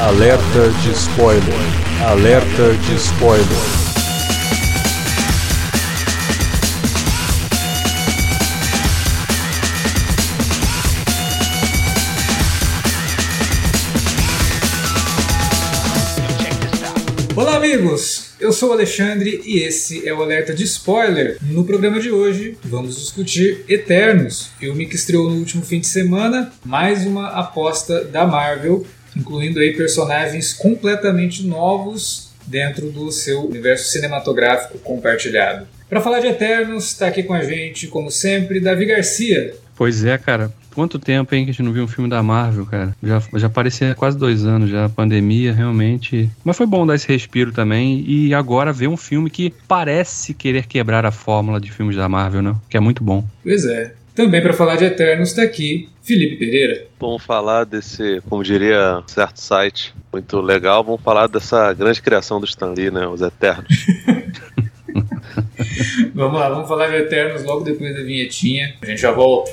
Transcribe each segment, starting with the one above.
Alerta de spoiler. Alerta de spoiler. Olá, amigos! Eu sou o Alexandre e esse é o Alerta de Spoiler. No programa de hoje, vamos discutir Eternos, filme que estreou no último fim de semana, mais uma aposta da Marvel, incluindo aí personagens completamente novos dentro do seu universo cinematográfico compartilhado. Para falar de Eternos, está aqui com a gente, como sempre, Davi Garcia. Pois é, cara. Quanto tempo, hein, que a gente não viu um filme da Marvel, cara? Já, já parecia quase dois anos já, a pandemia, realmente. Mas foi bom dar esse respiro também. E agora ver um filme que parece querer quebrar a fórmula de filmes da Marvel, né? Que é muito bom. Pois é. Também para falar de Eternos está aqui Felipe Pereira. Vamos falar desse, como diria certo site, muito legal. Vamos falar dessa grande criação do Stan Lee, né? Os Eternos. vamos lá, vamos falar de Eternos logo depois da vinhetinha. A gente já volta.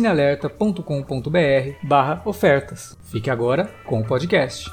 cinealerta.com.br barra ofertas. Fique agora com o podcast.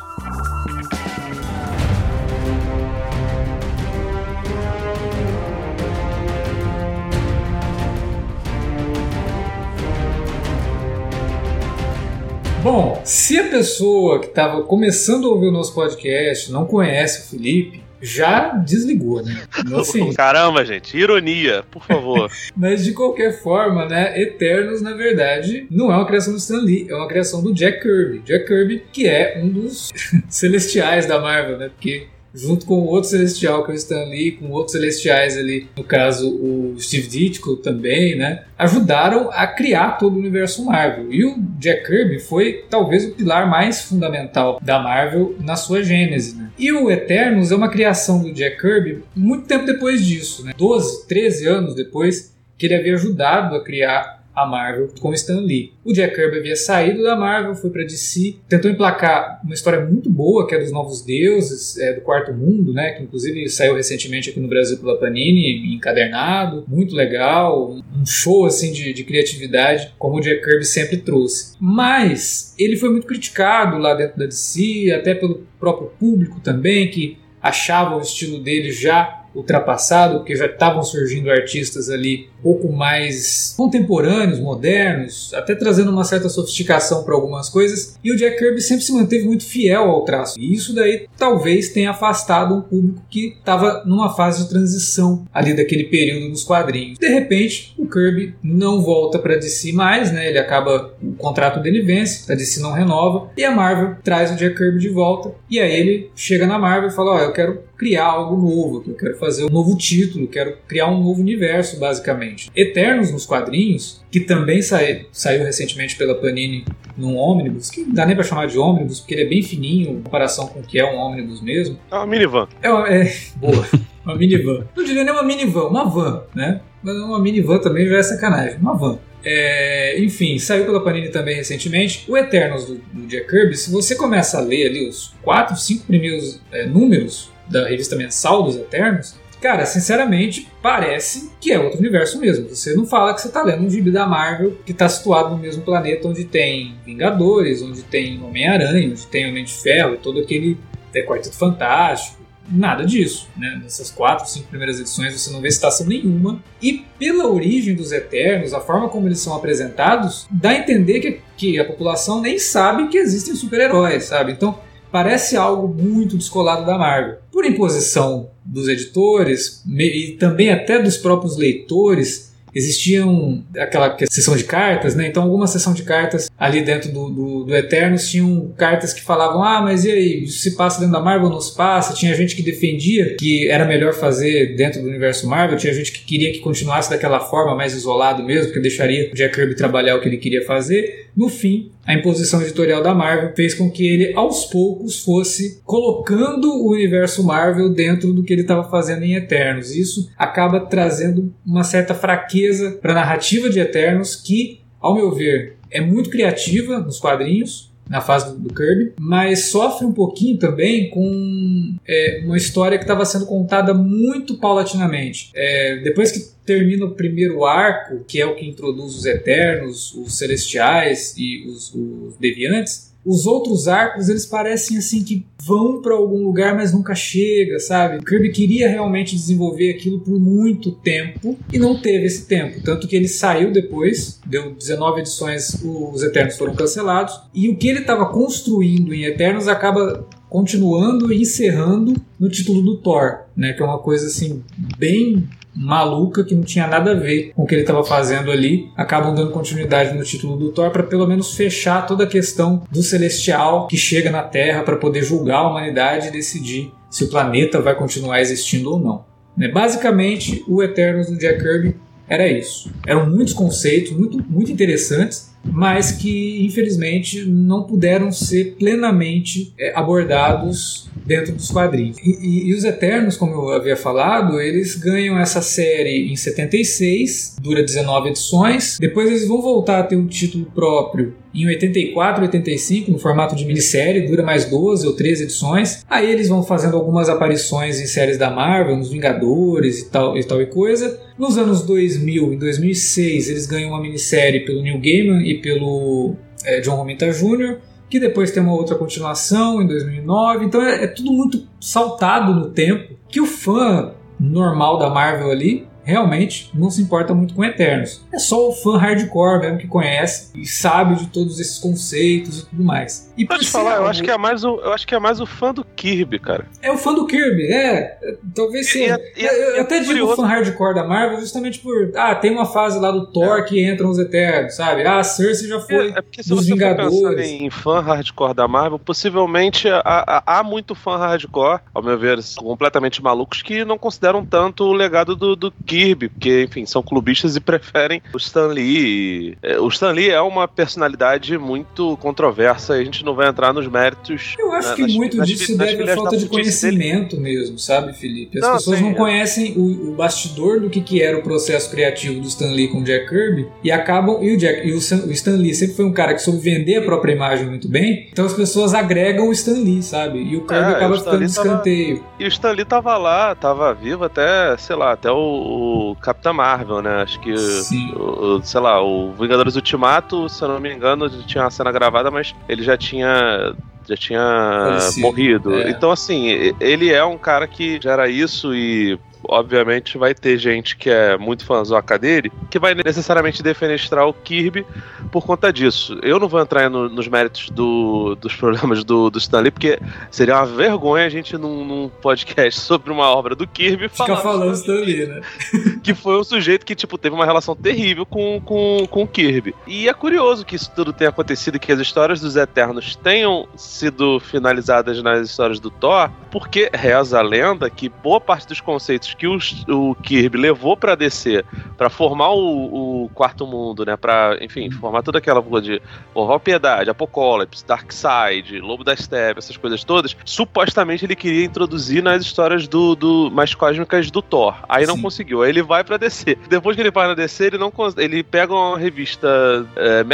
Bom, se a pessoa que estava começando a ouvir o nosso podcast não conhece o Felipe, já desligou, né? Assim, Caramba, gente, ironia, por favor. Mas de qualquer forma, né? Eternos, na verdade, não é uma criação do Stan Lee, é uma criação do Jack Kirby. Jack Kirby, que é um dos celestiais da Marvel, né? Porque junto com o outro celestial que é o Stan Lee, com outros celestiais ali, no caso o Steve Ditko também, né, ajudaram a criar todo o universo Marvel. E o Jack Kirby foi talvez o pilar mais fundamental da Marvel na sua gênese, né. E o Eternos é uma criação do Jack Kirby muito tempo depois disso, né, 12, 13 anos depois que ele havia ajudado a criar a Marvel com Stan Lee. O Jack Kirby havia saído da Marvel, foi para DC, tentou emplacar uma história muito boa, que é dos Novos Deuses, é, do Quarto Mundo, né, que inclusive saiu recentemente aqui no Brasil pela Panini, encadernado, muito legal, um show assim de, de criatividade, como o Jack Kirby sempre trouxe. Mas ele foi muito criticado lá dentro da DC, até pelo próprio público também, que achava o estilo dele já ultrapassado, porque já estavam surgindo artistas ali um pouco mais contemporâneos, modernos, até trazendo uma certa sofisticação para algumas coisas. E o Jack Kirby sempre se manteve muito fiel ao traço. E isso daí talvez tenha afastado um público que estava numa fase de transição ali daquele período nos quadrinhos. De repente, o Kirby não volta para DC mais, né? Ele acaba o contrato dele vence, a DC não renova e a Marvel traz o Jack Kirby de volta. E aí ele chega na Marvel e fala: "Ó, oh, eu quero criar algo novo, eu quero fazer um novo título, quero criar um novo universo, basicamente. Eternos nos quadrinhos, que também sai, saiu recentemente pela Panini num ônibus, que não dá nem pra chamar de ônibus, porque ele é bem fininho em comparação com o que é um ônibus mesmo. É uma minivan. É, uma, é boa, uma minivan. Não diria nem uma minivan, uma van, né? Mas uma minivan também já é sacanagem, uma van. É, enfim, saiu pela Panini também recentemente. O Eternos do, do Jack Kirby, se você começa a ler ali os 4, 5 primeiros é, números da revista mensal dos Eternos, cara, sinceramente, parece que é outro universo mesmo. Você não fala que você está lendo um gibi da Marvel que está situado no mesmo planeta onde tem Vingadores, onde tem Homem-Aranha, onde tem Homem de Ferro e todo aquele é, Quarteto Fantástico. Nada disso, né? Nessas quatro, cinco primeiras edições você não vê citação nenhuma. E pela origem dos Eternos, a forma como eles são apresentados, dá a entender que, que a população nem sabe que existem super-heróis, sabe? Então, parece algo muito descolado da Marvel. Por imposição dos editores e também até dos próprios leitores, existiam aquela sessão de cartas, né? Então, alguma sessão de cartas ali dentro do, do, do, Eternos tinham cartas que falavam: ah, mas e aí, se passa dentro da Marvel não se passa? Tinha gente que defendia que era melhor fazer dentro do universo Marvel, tinha gente que queria que continuasse daquela forma, mais isolado mesmo, porque deixaria o Jack Kirby trabalhar o que ele queria fazer. No fim, a imposição editorial da Marvel fez com que ele, aos poucos, fosse colocando o universo Marvel dentro do que ele estava fazendo em Eternos. Isso acaba trazendo uma certa fraqueza para a narrativa de Eternos, que, ao meu ver, é muito criativa nos quadrinhos, na fase do, Kirby, mas sofre um pouquinho também com é, uma história que estava sendo contada muito paulatinamente. É, depois que termina o primeiro arco, que é o que introduz os Eternos, os Celestiais e os, os Deviantes, os outros arcos, eles parecem assim que vão para algum lugar, mas nunca chega, sabe? O Kirby queria realmente desenvolver aquilo por muito tempo e não teve esse tempo. Tanto que ele saiu depois, deu 19 edições, os Eternos foram cancelados. E o que ele estava construindo em Eternos acaba continuando e encerrando no título do Thor, né? Que é uma coisa assim bem maluca que não tinha nada a ver com o que ele estava fazendo ali, acabam dando continuidade no título do Thor para pelo menos fechar toda a questão do celestial que chega na Terra para poder julgar a humanidade e decidir se o planeta vai continuar existindo ou não. Né? Basicamente, o Eternos do Jack Kirby era isso. Eram muitos conceitos muito, muito interessantes, mas que infelizmente não puderam ser plenamente é, abordados dentro dos quadrinhos. E, e, e, os Eternos, como eu havia falado, eles ganham essa série em 76, dura 19 edições, depois eles vão voltar a ter um título próprio em 84, 85, no formato de minissérie, dura mais 12 ou 13 edições. Aí eles vão fazendo algumas aparições em séries da Marvel, nos Vingadores e tal e tal e coisa. Nos anos 2000, em 2006, eles ganham uma minissérie pelo Neil Gaiman e pelo é, John Romita Jr., que depois tem uma outra continuação em 2009. Então é, é tudo muito saltado no tempo, que o fã normal da Marvel ali realmente não se importa muito com Eternos. É só o fã hardcore mesmo que conhece e sabe de todos esses conceitos e tudo mais. E Pode falar, eu acho que é mais o, eu acho que é mais o fã do Kirby, cara. É o fã do Kirby, é, talvez seja. E, e, eu, eu até digo fã hardcore da Marvel justamente por, ah, tem uma fase lá do Thor é. que entram os Eternos, sabe? Ah, a Cersei já foi é, é porque se dos você Vingadores. For em fã hardcore da Marvel, possivelmente há, há, há, muito fã hardcore, ao meu ver, completamente malucos que não consideram tanto o legado do, do Kirby Kirby, porque, enfim, são clubistas e preferem o Stan Lee. É, o Stan Lee é uma personalidade muito controversa e a gente não vai entrar nos méritos. Eu acho que nas, muito nas, disso nas, deve à falta de conhecimento dele. mesmo, sabe, Felipe? As não, pessoas sim, não é. conhecem o, o, bastidor do que, que era o processo criativo do Stan Lee com o Jack Kirby e acabam. E o, Jack, e o, o Stan Lee sempre foi um cara que soube vender a própria imagem muito bem, então as pessoas agregam o Stan Lee, sabe? E o Kirby é, acaba ficando no escanteio. E o Stan Lee tava lá, tava vivo até, sei lá, até o o Capitão Marvel, né? Acho que, o, sei lá, o Vingadores Ultimato, se eu não me engano, tinha uma cena gravada, mas ele já tinha já tinha Parecido, morrido. É. Então, assim, ele é um cara que gera isso e obviamente vai ter gente que é muito fãzoca dele, que vai necessariamente defenestrar o Kirby por conta disso. Eu não vou entrar no, nos méritos do, dos problemas do, do Stanley, porque seria uma vergonha a gente num, num podcast sobre uma obra do Kirby falar. Ficar falando Stanley, né? que foi um sujeito que, tipo, teve uma relação terrível com, com, com o Kirby. E é curioso que isso tudo tenha acontecido que as histórias dos Eternos tenham sido finalizadas nas histórias do Thor, porque reza a lenda que boa parte dos conceitos que os, o Kirby levou para DC para formar o, o, quarto mundo, né? Para, enfim, formar toda aquela coisa de Oval Piedade, Apocalipse, Darkseid, Lobo da Steppe, essas coisas todas, supostamente ele queria introduzir nas histórias do, do mais cósmicas do Thor. Aí Sim. não conseguiu. Aí ele vai para DC. Depois que ele vai na DC, ele não ele pega uma revista é,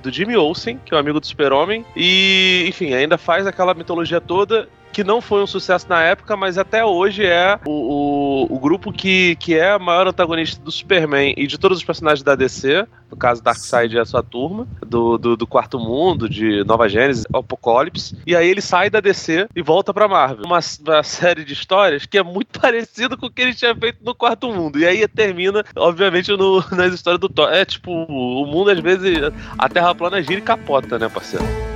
do Jimmy Olsen, que é um amigo do Super-Homem, e, enfim, ainda faz aquela mitologia toda que não foi um sucesso na época, mas até hoje é o, o, o, grupo que, que é a maior antagonista do Superman e de todos os personagens da DC. No caso, Darkseid é a sua turma, do, do, do Quarto Mundo, de Nova Gênesis, Apocalipse. E aí ele sai da DC e volta pra Marvel. Uma, uma série de histórias que é muito parecido com o que ele tinha feito no Quarto Mundo. E aí termina, obviamente, no, nas histórias do Thor. É tipo, o mundo às vezes, a Terra plana gira e capota, né, parceiro?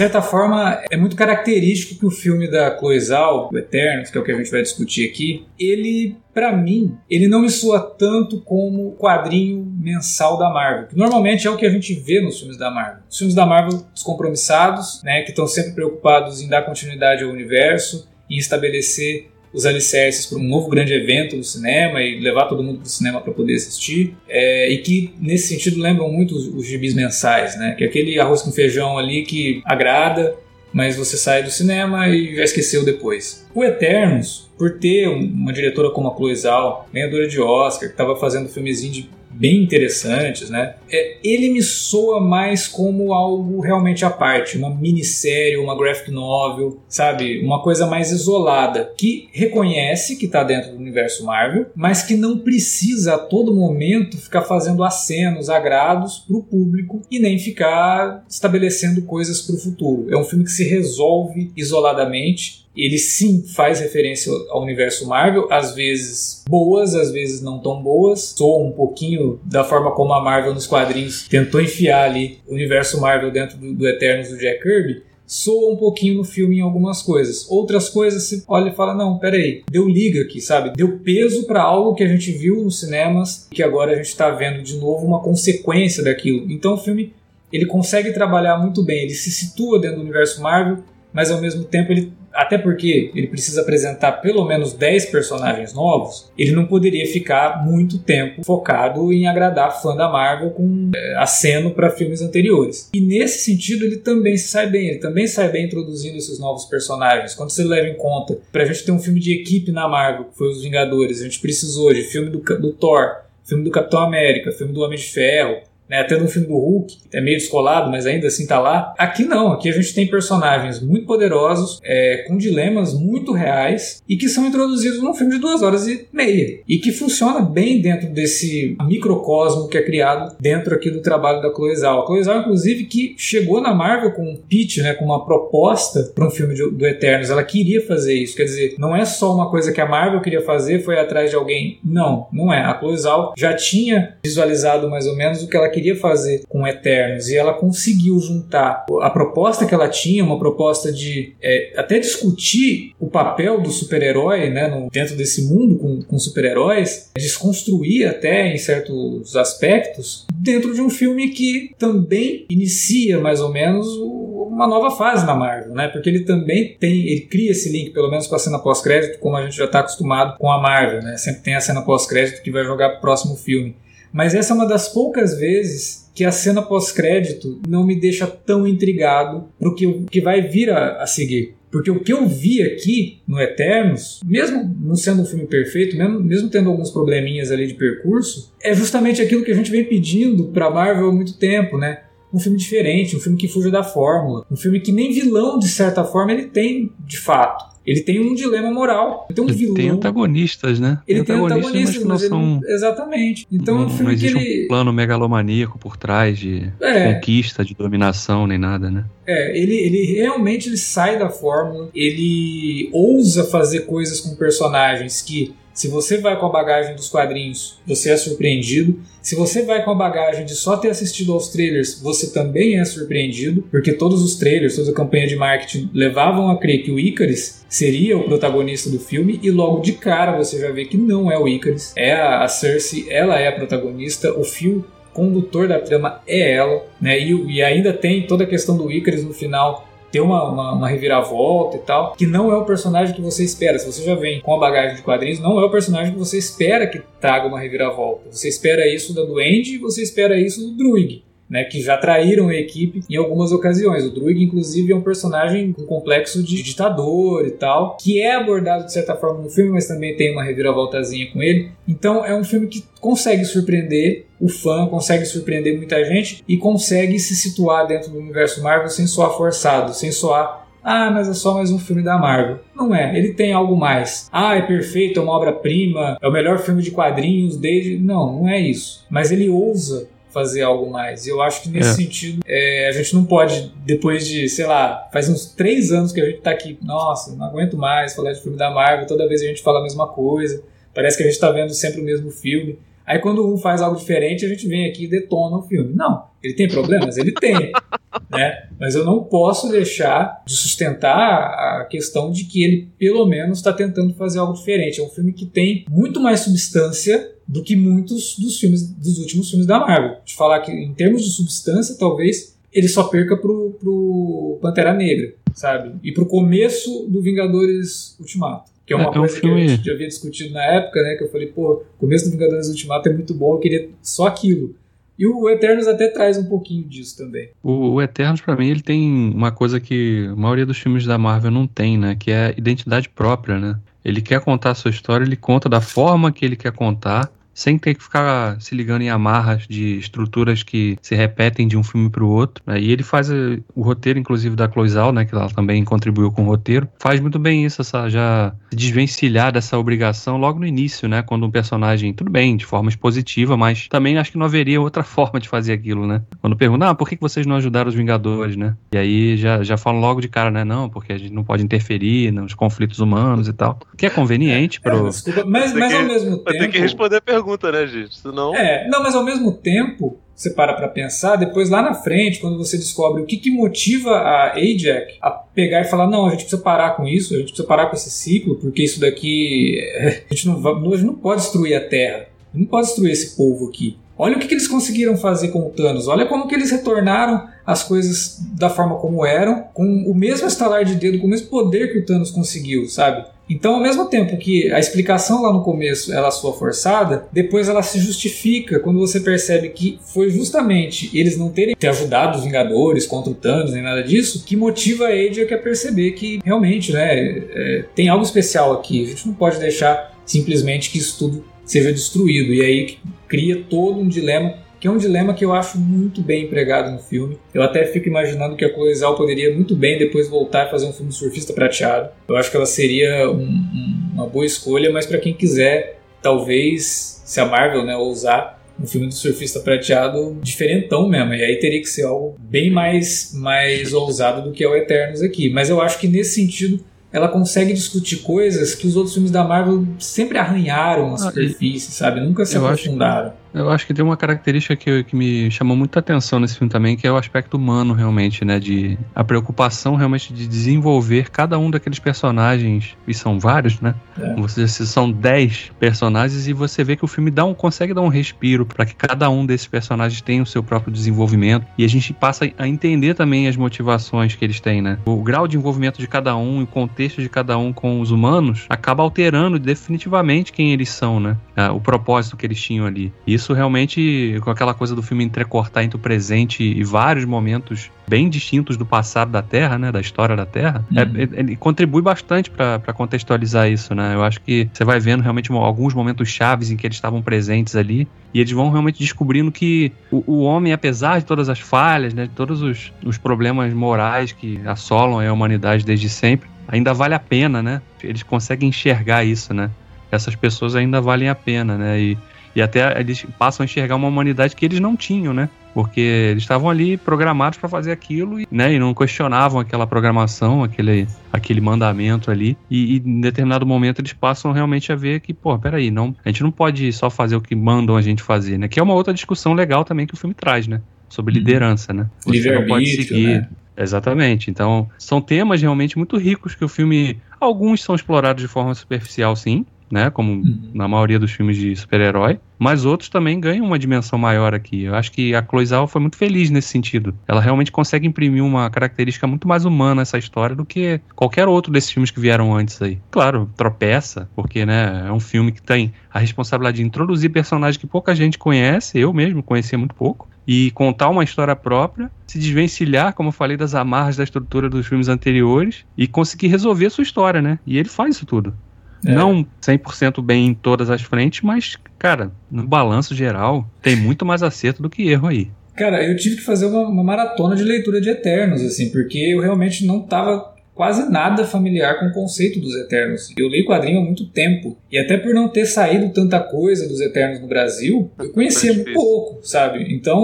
Certa forma, é muito característico que o filme da Chloe Zhao, o Eternos, que é o que a gente vai discutir aqui, ele para mim, ele não me soa tanto como quadrinho mensal da Marvel, que normalmente é o que a gente vê nos filmes da Marvel. Os filmes da Marvel descompromissados, né, que estão sempre preocupados em dar continuidade ao universo, em estabelecer os alicerces para um novo grande evento no cinema e levar todo mundo para o cinema para poder assistir. É, e que, nesse sentido, lembram muito os, os gibis mensais, né? Que é aquele arroz com feijão ali que agrada, mas você sai do cinema e já esqueceu depois. O Eternos, por ter uma diretora como a Chloe Zhao, ganhadora de Oscar, que estava fazendo filmezinho de bem interessantes, né? É, ele me soa mais como algo realmente à parte, uma minissérie, uma graphic novel, sabe? Uma coisa mais isolada, que reconhece que está dentro do universo Marvel, mas que não precisa a todo momento ficar fazendo acenos, agrados para o público e nem ficar estabelecendo coisas para o futuro. É um filme que se resolve isoladamente ele sim faz referência ao universo Marvel, às vezes boas, às vezes não tão boas. Soa um pouquinho da forma como a Marvel nos quadrinhos tentou enfiar ali o universo Marvel dentro do, do Eternos do Jack Kirby. Soa um pouquinho no filme em algumas coisas. Outras coisas você olha e fala: não, peraí, deu liga aqui, sabe? Deu peso para algo que a gente viu nos cinemas e que agora a gente está vendo de novo uma consequência daquilo. Então o filme ele consegue trabalhar muito bem, ele se situa dentro do universo Marvel, mas ao mesmo tempo ele até porque ele precisa apresentar pelo menos 10 personagens novos, ele não poderia ficar muito tempo focado em agradar fã da Marvel com é, aceno para filmes anteriores. E nesse sentido ele também se sai bem, ele também sai bem introduzindo esses novos personagens. Quando você leva em conta, para a gente ter um filme de equipe na Marvel, que foi Os Vingadores, a gente precisou de filme do, do Thor, filme do Capitão América, filme do Homem de Ferro, né? Até no filme do Hulk, é meio descolado, mas ainda assim tá lá. Aqui não, aqui a gente tem personagens muito poderosos, é, com dilemas muito reais e que são introduzidos num filme de duas horas e meia. E que funciona bem dentro desse microcosmo que é criado dentro aqui do trabalho da Chloe Zhao. A Chloe Zhao, inclusive, que chegou na Marvel com um pitch, né, com uma proposta para um filme de, do Eternos. Ela queria fazer isso. Quer dizer, não é só uma coisa que a Marvel queria fazer, foi atrás de alguém. Não, não é. A Chloe Zhao já tinha visualizado mais ou menos o que ela queria queria fazer com Eternos e ela conseguiu juntar a proposta que ela tinha, uma proposta de é, até discutir o papel do super-herói né, dentro desse mundo com, com super-heróis, desconstruir até em certos aspectos, dentro de um filme que também inicia mais ou menos uma nova fase na Marvel, né? Porque ele também tem, ele cria esse link, pelo menos com a cena pós-crédito, como a gente já está acostumado com a Marvel, né? Sempre tem a cena pós-crédito que vai jogar pro próximo filme. Mas essa é uma das poucas vezes que a cena pós-crédito não me deixa tão intrigado pro que, que vai vir a, a seguir. Porque o que eu vi aqui no Eternos, mesmo não sendo um filme perfeito, mesmo, mesmo tendo alguns probleminhas ali de percurso, é justamente aquilo que a gente vem pedindo pra Marvel há muito tempo, né? um filme diferente, um filme que fuja da fórmula, um filme que nem vilão, de certa forma, ele tem de fato. Ele tem um dilema moral. Ele tem um ele vilão. Tem antagonistas, né? Ele tem antagonistas, antagonistas mas, mas são... Ele... Exatamente. Então não, é um filme não que existe ele. um plano megalomaníaco por trás de, É. de conquista, de dominação, nem nada, né? É, ele, ele realmente ele sai da fórmula, ele ousa fazer coisas com personagens que, se você vai com a bagagem dos quadrinhos, você é surpreendido. Se você vai com a bagagem de só ter assistido aos trailers, você também é surpreendido, porque todos os trailers, toda a campanha de marketing levavam a crer que o Icarus seria o protagonista do filme, e logo de cara você já vê que não é o Icarus, é a, Cersei, ela é a protagonista, o fio condutor da trama é ela, né? E, e ainda tem toda a questão do Icarus no final ter uma, uma, uma, reviravolta e tal, que não é o personagem que você espera. Se você já vem com a bagagem de quadrinhos, não é o personagem que você espera que traga uma reviravolta. Você espera isso da Duende e você espera isso do Druig. Né, que já traíram a equipe em algumas ocasiões. O Druig, inclusive, é um personagem com complexo de ditador e tal, que é abordado de certa forma no filme, mas também tem uma reviravoltazinha com ele. Então é um filme que consegue surpreender o fã, consegue surpreender muita gente e consegue se situar dentro do universo Marvel sem soar forçado, sem soar ah, mas é só mais um filme da Marvel. Não é, ele tem algo mais. Ah, é perfeito, é uma obra-prima, é o melhor filme de quadrinhos desde. Não, não é isso. Mas ele ousa fazer algo mais. E eu acho que nesse É. sentido, é, a gente não pode, depois de, sei lá, faz uns três anos que a gente tá aqui, nossa, não aguento mais falar de filme da Marvel, toda vez a gente fala a mesma coisa, parece que a gente tá vendo sempre o mesmo filme. Aí quando um faz algo diferente, a gente vem aqui e detona o filme. Não, ele tem problemas? Ele tem. né? Mas eu não posso deixar de sustentar a questão de que ele, pelo menos, está tentando fazer algo diferente. É um filme que tem muito mais substância do que muitos dos filmes dos últimos filmes da Marvel. De falar que, em termos de substância, talvez ele só perca pro, pro Pantera Negra, sabe? E pro começo do Vingadores Ultimato. Que é uma É, é um coisa que a gente já havia discutido na época, né? Que eu falei, pô, começo do Vingadores Ultimato é muito bom, eu queria só aquilo. E o Eternos até traz um pouquinho disso também. O, o Eternos, pra mim, ele tem uma coisa que a maioria dos filmes da Marvel não tem, né? Que é a identidade própria, né? Ele quer contar a sua história, ele conta da forma que ele quer contar, sem ter que ficar se ligando em amarras de estruturas que se repetem de um filme para o outro. né? E ele faz eh, o roteiro, inclusive, da Cloizal, né? Que ela também contribuiu com o roteiro. Faz muito bem isso, essa já se desvencilhar dessa obrigação logo no início, né? Quando um personagem, tudo bem, de forma expositiva, mas também acho que não haveria outra forma de fazer aquilo, né? Quando perguntam, ah, por que vocês não ajudaram os Vingadores, né? E aí já, já falam logo de cara, né? Não, porque a gente não pode interferir nos conflitos humanos e tal. Que é conveniente É, pro. desculpa, mas, Tem mas que- ao mesmo Vai ter que tempo. responder a pergunta, né, gente? Senão. É, não, mas ao mesmo tempo, você para pra pensar, depois lá na frente, quando você descobre o que, que motiva a Ajax a pegar e falar: não, a gente precisa parar com isso, a gente precisa parar com esse ciclo, porque isso daqui. é, A gente não, a gente não pode destruir a Terra, não pode destruir esse povo aqui. Olha o que, que eles conseguiram fazer com o Thanos, olha como que eles retornaram as coisas da forma como eram, com o mesmo estalar de dedo, com o mesmo poder que o Thanos conseguiu, sabe? Então, ao mesmo tempo que a explicação lá no começo ela soa forçada, depois ela se justifica quando você percebe que foi justamente eles não terem ter ajudado os Vingadores contra o Thanos nem nada disso que motiva a Ajax a perceber que realmente, né, é, tem algo especial aqui. A gente não pode deixar simplesmente que isso tudo seja destruído. E aí cria todo um dilema que é um dilema que eu acho muito bem empregado no filme. Eu até fico imaginando que a Cloizal poderia muito bem depois voltar e fazer um filme Surfista Prateado. Eu acho que ela seria um- um- uma boa escolha, mas para quem quiser, talvez, se a Marvel né, ousar, um filme do Surfista Prateado diferentão mesmo. E aí teria que ser algo bem mais, mais ousado do que é o Eternos aqui. Mas eu acho que nesse sentido ela consegue discutir coisas que os outros filmes da Marvel sempre arranharam a Ah, superfície, sabe? Nunca se eu aprofundaram. Eu acho que tem uma característica que, que me chamou muita atenção nesse filme também, que é o aspecto humano, realmente, né? De a preocupação realmente de desenvolver cada um daqueles personagens, e são vários, né? É. Você são 10 personagens e você vê que o filme dá um, consegue dar um respiro para que cada um desses personagens tenha o seu próprio desenvolvimento e a gente passa a entender também as motivações que eles têm, né? O grau de envolvimento de cada um e o contexto de cada um com os humanos acaba alterando definitivamente quem eles são, né? Ah, o propósito que eles tinham ali. Isso realmente, com aquela coisa do filme entrecortar entre o presente e vários momentos bem distintos do passado da Terra, né? Da história da Terra, Uhum. é- é- ele contribui bastante para contextualizar isso, né? Eu acho que você vai vendo realmente alguns momentos chaves em que eles estavam presentes ali e eles vão realmente descobrindo que o, o homem, apesar de todas as falhas, né? De todos os, os problemas morais que assolam a humanidade desde sempre, ainda vale a pena, né? Eles conseguem enxergar isso, né? Essas pessoas ainda valem a pena, né? E, e até eles passam a enxergar uma humanidade que eles não tinham, né? Porque eles estavam ali programados para fazer aquilo e, né, e não questionavam aquela programação, aquele, aquele mandamento ali. E, e em determinado momento eles passam realmente a ver que, pô, peraí, não, a gente não pode só fazer o que mandam a gente fazer, né? Que é uma outra discussão legal também que o filme traz, né? Sobre Uhum. liderança, né? Você não pode seguir. né? Exatamente. Então, são temas realmente muito ricos que o filme. Alguns são explorados de forma superficial, sim, né? Como Uhum. na maioria dos filmes de super-herói. Mas outros também ganham uma dimensão maior aqui. Eu acho que a Cloizal foi muito feliz nesse sentido. Ela realmente consegue imprimir uma característica muito mais humana essa história do que qualquer outro desses filmes que vieram antes aí. Claro, tropeça, porque né, é um filme que tem a responsabilidade de introduzir personagens que pouca gente conhece, eu mesmo conhecia muito pouco, e contar uma história própria, se desvencilhar, como eu falei, das amarras da estrutura dos filmes anteriores e conseguir resolver a sua história, né? E ele faz isso tudo. É. Não 100% bem em todas as frentes, mas, cara, no balanço geral, tem muito mais acerto do que erro aí. Cara, eu tive que fazer uma, uma maratona de leitura de Eternos, assim, porque eu realmente não estava quase nada familiar com o conceito dos Eternos. Eu leio quadrinho há muito tempo, e até por não ter saído tanta coisa dos Eternos no Brasil, eu conhecia muito pouco, sabe? Então,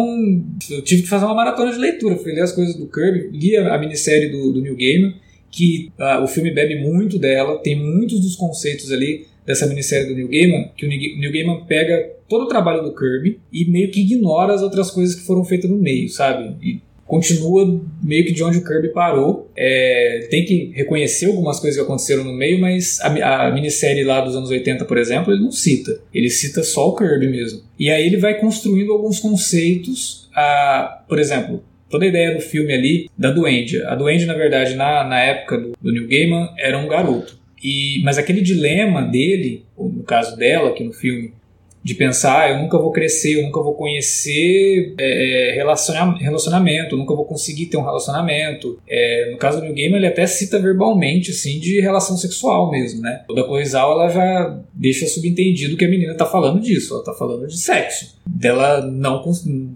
eu tive que fazer uma maratona de leitura. Fui ler as coisas do Kirby, li a, a minissérie do, do New Gaiman, que ah, o filme bebe muito dela, tem muitos dos conceitos ali dessa minissérie do Neil Gaiman, que o Neil Gaiman pega todo o trabalho do Kirby e meio que ignora as outras coisas que foram feitas no meio, sabe? E continua meio que de onde o Kirby parou. É, tem que reconhecer algumas coisas que aconteceram no meio, mas a, a, minissérie lá dos anos 80, por exemplo, ele não cita. Ele cita só o Kirby mesmo. E aí ele vai construindo alguns conceitos, a, por exemplo, toda a ideia do filme ali da Duende. A Duende, na verdade, na, na época do, do Neil Gaiman, era um garoto. E, mas aquele dilema dele, no caso dela aqui no filme, de pensar, ah, eu nunca vou crescer, eu nunca vou conhecer é, é relacionamento, eu nunca vou conseguir ter um relacionamento. É, no caso do New Game, ele até cita verbalmente, assim, de relação sexual mesmo, né? Toda Coisal, ela já deixa subentendido que a menina tá falando disso, ela tá falando de sexo. Dela não...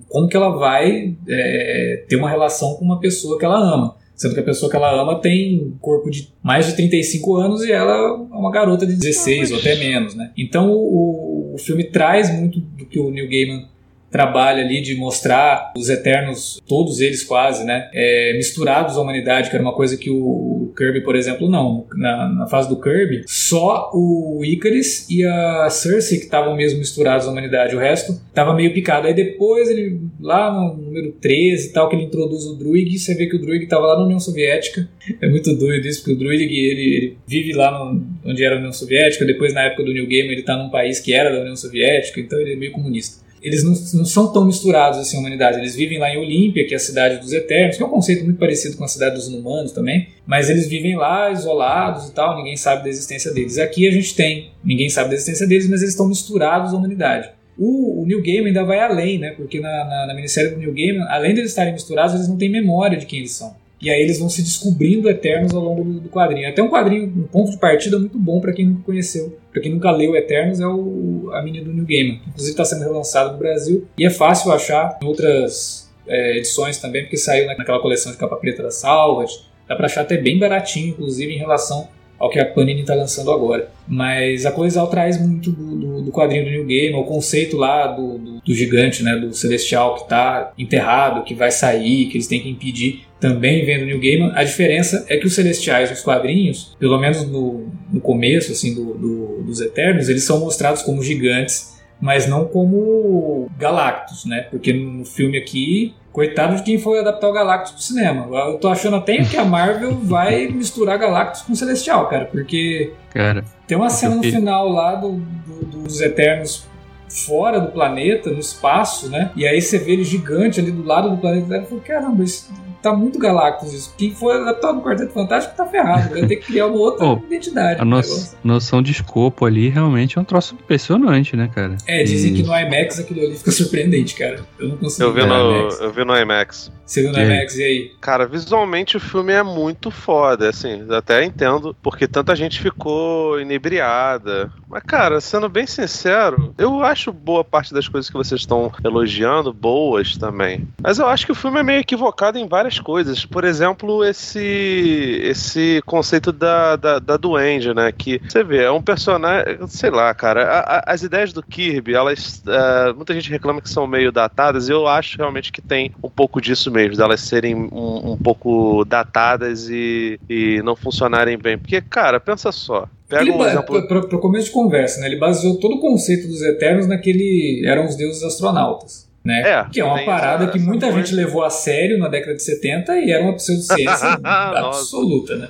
Como que ela vai é, ter uma relação com uma pessoa que ela ama? Sendo que a pessoa que ela ama tem corpo de mais de 35 anos e ela é uma garota de 16 ou até menos, né? Então o, o filme traz muito do que o Neil Gaiman trabalho ali de mostrar os Eternos, todos eles quase, né, é, misturados à humanidade, que era uma coisa que o Kirby, por exemplo, não. Na, na fase do Kirby, só o Icarus e a Cersei que estavam mesmo misturados à humanidade, o resto estava meio picado. Aí depois, ele lá no número 13 e tal, que ele introduz o Druid, você vê que o Druid estava lá na União Soviética. É muito doido isso, porque o Druid ele, ele vive lá no, onde era a União Soviética, depois na época do New Game ele está num país que era da União Soviética, então ele é meio comunista eles não, não, são tão misturados assim a humanidade. Eles vivem lá em Olímpia, que é a cidade dos Eternos, que é um conceito muito parecido com a cidade dos Inumanos também, mas eles vivem lá isolados e tal, ninguém sabe da existência deles. Aqui a gente tem, ninguém sabe da existência deles, mas eles estão misturados à humanidade. O, o New Game ainda vai além, né? Porque na, na, na minissérie do New Game, além de eles estarem misturados, eles não têm memória de quem eles são. E aí eles vão se descobrindo eternos ao longo do, do quadrinho. Até um quadrinho, um ponto de partida muito bom para quem nunca conheceu. Para quem nunca leu Eternos, é o, a mini do New Game. Inclusive está sendo relançado no Brasil. E é fácil achar em outras é, edições também, porque saiu naquela coleção de capa preta da Salvat. Dá para achar até bem baratinho, inclusive, em relação ao que a Panini está lançando agora. Mas a Coisal traz muito do, do, do, quadrinho do New Game, o conceito lá do, do, do gigante, né, do Celestial que está enterrado, que vai sair, que eles têm que impedir, também vem do New Game. A diferença é que os Celestiais nos quadrinhos, pelo menos no, no começo assim do, dos Eternos, eles são mostrados como gigantes, mas não como Galactus, né? Porque no filme aqui Coitado de quem foi adaptar o Galactus pro cinema. Eu tô achando até que a Marvel vai misturar Galactus com Celestial, cara, porque cara, tem uma cena no final lá do, do, dos Eternos fora do planeta, no espaço, né? E aí você vê ele gigante ali do lado do planeta. E eu falo, caramba, isso tá muito Galactus isso. Quem for adaptado no Quarteto Fantástico tá ferrado. Vai ter que criar uma outra oh, identidade. A no noção de escopo ali realmente é um troço impressionante, né, cara? É, dizem e... que no IMAX aquilo ali fica surpreendente, cara. Eu não consigo eu vi no, IMAX. Eu vi no IMAX. Você viu no IMAX, e aí? Cara, visualmente o filme é muito foda, assim, até entendo porque tanta gente ficou inebriada. Mas, cara, sendo bem sincero, eu acho boa parte das coisas que vocês estão elogiando boas também. Mas eu acho que o filme é meio equivocado em várias coisas. Por exemplo, esse esse conceito da, da, da Duende, né? Que você vê, é um personagem. Sei lá, cara. A, a, as ideias do Kirby, elas. Uh, muita gente reclama que são meio datadas, e eu acho realmente que tem um pouco disso mesmo, delas serem um, um pouco datadas e, e não funcionarem bem. Porque, cara, pensa só. Pega um exemplo... Para começo de conversa, né? Ele baseou todo o conceito dos Eternos naquele. eram os deuses astronautas né? É, que é uma parada essa, que muita gente levou a sério na década de 70 e era uma pseudociência absoluta, né?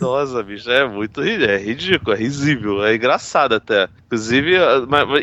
Nossa, bicho, é muito é ridículo, é risível, é engraçado até. Inclusive,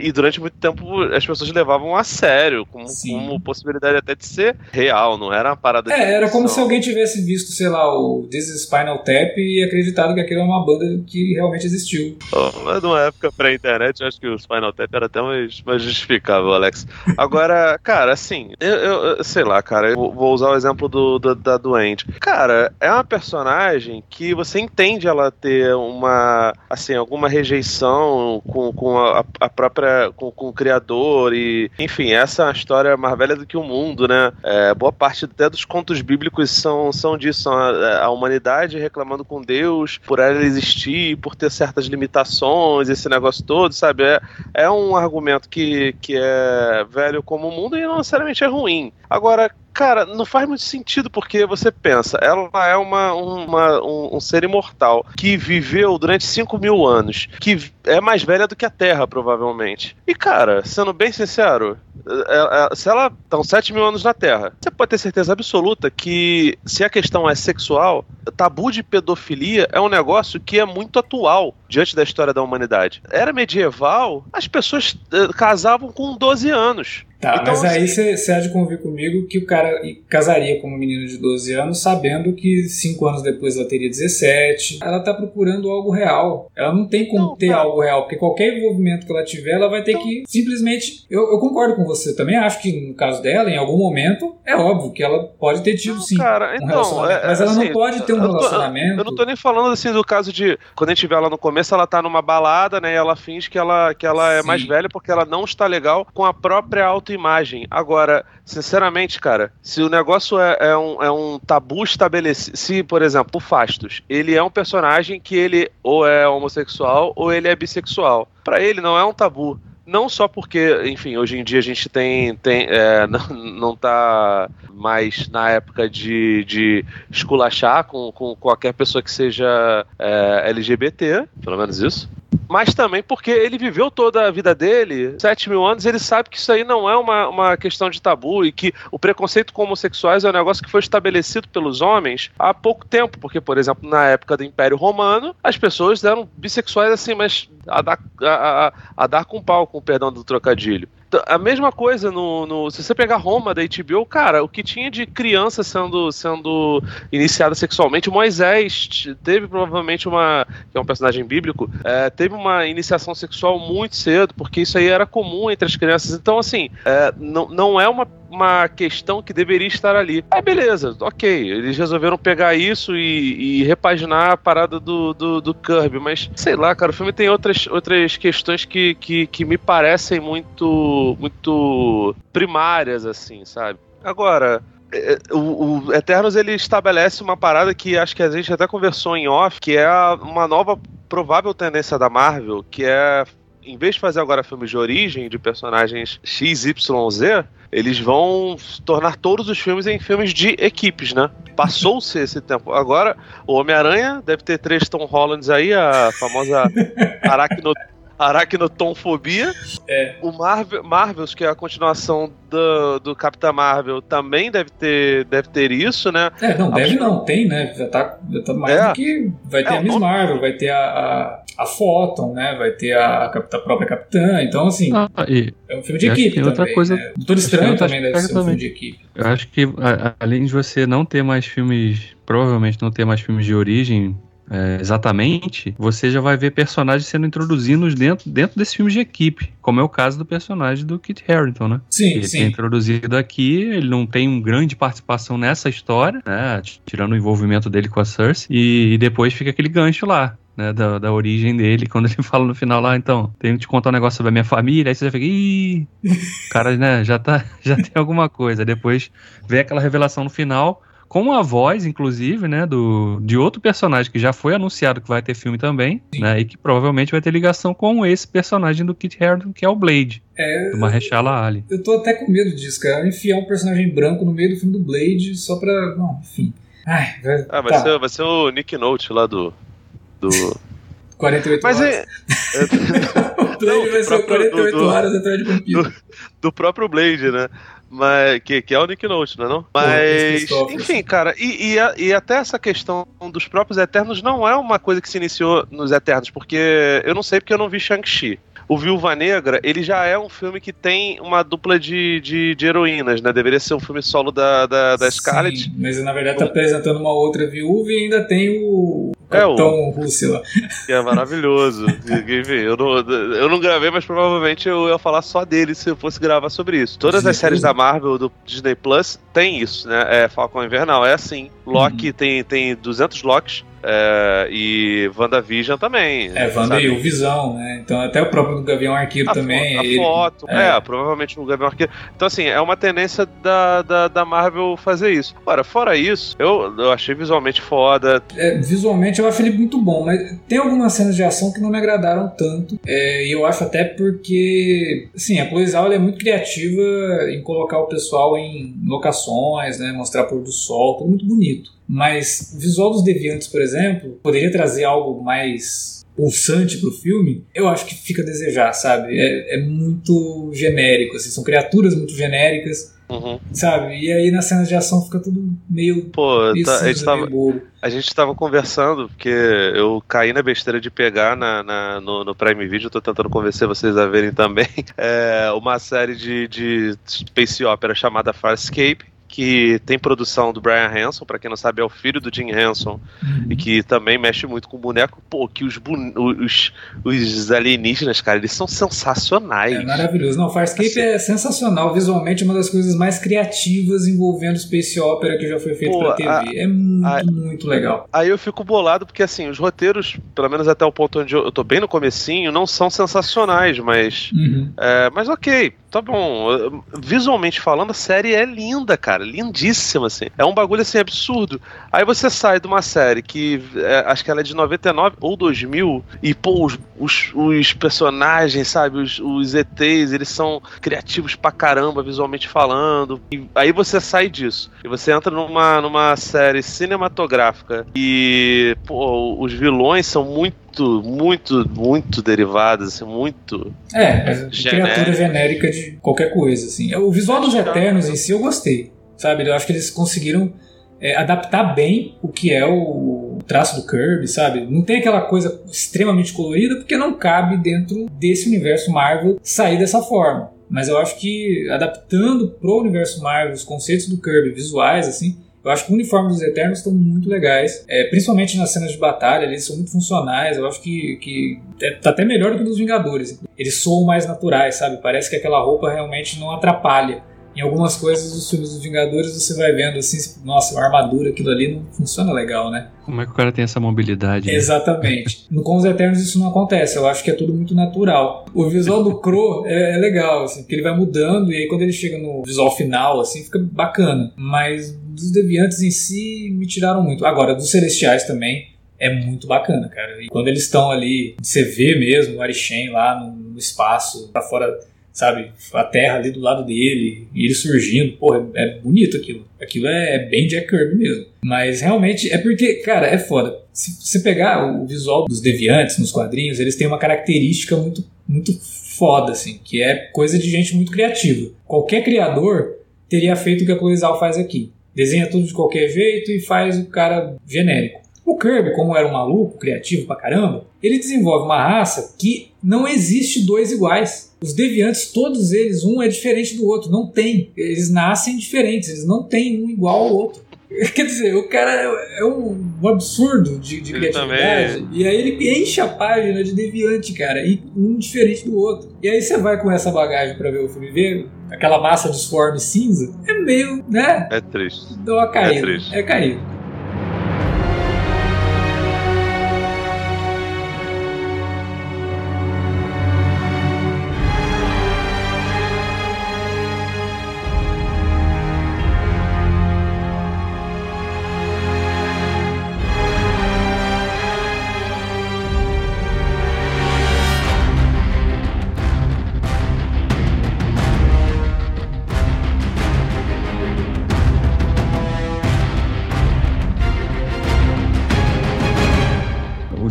e durante muito tempo as pessoas levavam a sério, como, como possibilidade até de ser real, não era uma parada É, era como se alguém tivesse visto, sei lá, o This is Spinal Tap e acreditado que aquilo era uma banda que realmente existiu. Oh, mas numa época pré-internet, eu acho que o Spinal Tap era até mais, mais justificável, Alex. Agora, cara, assim, eu, eu sei lá, cara, eu vou usar o exemplo do, do, da doente. Cara, é uma personagem que você entende ela ter uma, assim, alguma rejeição com, com a, a própria, com, com, o criador e, enfim, essa é uma história mais velha do que o mundo, né? É, boa parte até dos contos bíblicos são, são disso, são a, a humanidade reclamando com Deus por ela existir, por ter certas limitações, esse negócio todo, sabe? É, é um argumento que, que é velho como o mundo e não necessariamente é ruim. Agora, Cara, não faz muito sentido porque você pensa, ela é uma, uma um, um, ser imortal que viveu durante 5 mil anos, que é mais velha do que a Terra, provavelmente. E, cara, sendo bem sincero, é, é, se ela estão 7 mil anos na Terra, você pode ter certeza absoluta que se a questão é sexual, tabu de pedofilia é um negócio que é muito atual diante da história da humanidade. Era medieval, as pessoas uh, casavam com 12 anos. Tá, então, mas aí você assim, há de convir comigo que o cara casaria com uma menina de 12 anos sabendo que 5 anos depois ela teria 17. Ela tá procurando algo real. Ela não tem como não, ter algo real, porque qualquer envolvimento que ela tiver, ela vai ter que simplesmente. Eu, eu, concordo com você. Também acho que no caso dela, em algum momento, é óbvio que ela pode ter tido sim cara, um então, relacionamento. É, mas ela assim, não pode ter um eu tô, relacionamento. Eu não tô nem falando assim do caso de. Quando a gente vê ela no começo, ela tá numa balada, né? E ela finge que ela, que ela é mais velha porque ela não está legal com a própria Agora, Agora, sinceramente, cara, se o negócio é, é, um, é um tabu estabelecido. Se, por exemplo, o Fastos, ele é um personagem que ele ou é homossexual ou ele é bissexual. Para ele não é um tabu. Não só porque, enfim, hoje em dia a gente tem. tem é, não, não tá mais na época de, de esculachar com, com qualquer pessoa que seja é, LGBT, pelo menos isso mas também porque ele viveu toda a vida dele, 7 mil anos, ele sabe que isso aí não é uma, uma questão de tabu e que o preconceito com homossexuais é um negócio que foi estabelecido pelos homens há pouco tempo, porque, por exemplo, na época do Império Romano, as pessoas eram bissexuais assim, mas a dar, a, a, a dar com pau, com o perdão do trocadilho a mesma coisa no, no, Se você pegar Roma da HBO, cara, o que tinha de criança sendo, sendo iniciada sexualmente, Moisés teve provavelmente uma. que é um personagem bíblico, é, teve uma iniciação sexual muito cedo, porque isso aí era comum entre as crianças. Então, assim, é, não, não é uma uma questão que deveria estar ali. Aí beleza, ok. Eles resolveram pegar isso e, e repaginar a parada do, do, do, Kirby, mas sei lá, cara, o filme tem outras, outras questões que, que, que me parecem muito, muito primárias, assim, sabe? Agora, é, o, o, Eternos ele estabelece uma parada que acho que a gente até conversou em off, que é uma nova provável tendência da Marvel, que é em vez de fazer agora filmes de origem de personagens XYZ, eles vão tornar todos os filmes em filmes de equipes, né? Passou-se esse tempo. Agora, o Homem-Aranha deve ter três Tom Hollands aí, a famosa Aracno Aracnotonfobia. É. O Marvel, Marvels, que é a continuação do, do Capitã Marvel, também deve ter, deve ter isso, né? É, não, deve não, tem, né? Já tá, já tá mais é. do que. Vai ter é, a Miss Marvel, vai ter a, a, a Photon, né? Vai ter a, a, própria Capitã. Então, assim. Ah, e, é um filme de equipe. Também, outra coisa. Né? Doutor Estranho também deve ser um também. filme de equipe. Eu acho que, a, além de você não ter mais filmes. Provavelmente não ter mais filmes de origem é, exatamente, você já vai ver personagens sendo introduzidos dentro, dentro desse filme de equipe, como é o caso do personagem do Kit Harington, né? Sim, ele sim. é introduzido aqui, ele não tem uma grande participação nessa história, né? Tirando o envolvimento dele com a Cersei, e, e depois fica aquele gancho lá. Né, da, da origem dele, quando ele fala no final lá, então, tenho que te contar um negócio sobre a minha família, aí você já fica, ih, o cara, né, já tá, já tem alguma coisa. Depois vem aquela revelação no final, com a voz, inclusive, né, do, de outro personagem que já foi anunciado que vai ter filme também, Sim. né, e que provavelmente vai ter ligação com esse personagem do Kit Harington, que é o Blade. É, do Mahershala Ali. Eu tô até com medo disso, cara. Enfiar um personagem branco no meio do filme do Blade só pra. Não, enfim. Ai, vai, ah, vai, tá. ser, vai ser o Nick Note lá do. do... 48 Mas horas. É... o Blade não, vai ser 48 do, horas atrás de vampiro. Do, do próprio Blade, né? Mas, que, que é o Nick Note, não é não? Mas, enfim, cara, e, e, e, até essa questão dos próprios Eternos não é uma coisa que se iniciou nos Eternos, porque eu não sei porque eu não vi Shang-Chi. O Viúva Negra, ele já é um filme que tem uma dupla de, de, de heroínas, né? Deveria ser um filme solo da, da, da Scarlett. Sim, mas na verdade tá apresentando uma outra viúva e ainda tem o Capitão é, o... Russo lá. Que é maravilhoso. eu, não, eu não gravei, mas provavelmente eu ia falar só dele se eu fosse gravar sobre isso. Todas as séries da Marvel do Disney Plus tem isso, né? É Falcão Invernal, é assim. Loki uhum. tem, tem 200 Locks É, e WandaVision também. É, Wanda e o Visão, né? Então até o próprio do Gavião Arqueiro a também. A ele... foto, é. é. provavelmente o Gavião Arqueiro. Então, assim, é uma tendência da, da, da Marvel fazer isso. Agora, fora isso, eu, eu achei visualmente foda. É, visualmente eu acho ele muito bom, mas tem algumas cenas de ação que não me agradaram tanto. É, e eu acho até porque, assim, a Chloe Zhao é muito criativa em colocar o pessoal em locações, né? Mostrar pôr do sol, tudo muito bonito. Mas o visual dos Deviantes, por exemplo, poderia trazer algo mais pulsante pro filme, eu acho que fica a desejar, sabe? É, é muito genérico, assim, são criaturas muito genéricas, uhum. sabe? E aí nas cenas de ação fica tudo meio. Pô, meio tá, cinza, a, gente tava, a gente tava conversando, porque eu caí na besteira de pegar na, na no, no, Prime Video, tô tentando convencer vocês a verem também, é, uma série de, de space opera chamada Farscape que tem produção do Brian Hanson, para quem não sabe é o filho do Jim Henson, uhum. e que também mexe muito com boneco. Pô, que os, os, os alienígenas, cara, eles são sensacionais. É maravilhoso. Não, Farscape assim. é sensacional. Visualmente, uma das coisas mais criativas envolvendo Space Opera que já foi feito Pô, pra TV. A, é muito, a, muito legal. Aí eu fico bolado porque, assim, os roteiros, pelo menos até o ponto onde eu, eu tô bem no comecinho, não são sensacionais, mas... Uhum. É, mas ok, tá bom. Visualmente falando, a série é linda, cara. Lindíssima, assim. É um bagulho, assim, absurdo. Aí você sai de uma série que é, acho que ela é de 99 ou 2000 e, pô, os, os, os personagens, sabe? Os, os, ETs, eles são criativos pra caramba, visualmente falando. E aí você sai disso. E você entra numa, numa série cinematográfica e, pô, os vilões são muito muito, muito, muito derivadas, assim, muito. É, é criatura genérica de qualquer coisa, assim. O visual dos Eternos em si eu gostei, sabe? Eu acho que eles conseguiram é, adaptar bem o que é o traço do Kirby, sabe? Não tem aquela coisa extremamente colorida porque não cabe dentro desse universo Marvel sair dessa forma. Mas eu acho que adaptando pro universo Marvel os conceitos do Kirby visuais, assim, eu acho que o uniforme dos Eternos estão muito legais, é, principalmente nas cenas de batalha, eles são muito funcionais. Eu acho que, que é, tá até melhor do que dos Vingadores. Eles soam mais naturais, sabe? Parece que aquela roupa realmente não atrapalha. Em algumas coisas dos filmes dos Vingadores você vai vendo assim, nossa, a armadura, aquilo ali não funciona legal, né? Como é que o cara tem essa mobilidade? Né? Exatamente. no Com os Eternos isso não acontece, eu acho que é tudo muito natural. O visual do Crow é, é, legal, assim, porque ele vai mudando e aí quando ele chega no visual final, assim, fica bacana. Mas dos Deviantes em si me tiraram muito. Agora, dos Celestiais também, é muito bacana, cara. E quando eles estão ali, você vê mesmo o Arishem lá no, no espaço, pra fora sabe? A terra ali do lado dele, e ele surgindo, porra, é bonito aquilo. Aquilo é, é bem Jack Kirby mesmo. Mas realmente é porque, cara, é foda. Se você pegar o visual dos deviantes nos quadrinhos, eles têm uma característica muito, muito foda, assim, que é coisa de gente muito criativa. Qualquer criador teria feito o que a Cloizal faz aqui. Desenha tudo de qualquer jeito e faz o cara genérico. O Kirby, como era um maluco, criativo pra caramba, ele desenvolve uma raça que não existe dois iguais. Os deviantes, todos eles, um é diferente do outro. Não tem. Eles nascem diferentes, eles não têm um igual ao outro. Quer dizer, o cara é, é um, um, absurdo de, de criatividade. Também. E aí ele enche a página de deviante, cara, e um diferente do outro. E aí você vai com essa bagagem para ver o filme ver aquela massa disforme cinza, é meio, né? É triste. Dá uma caída. É triste. É caído.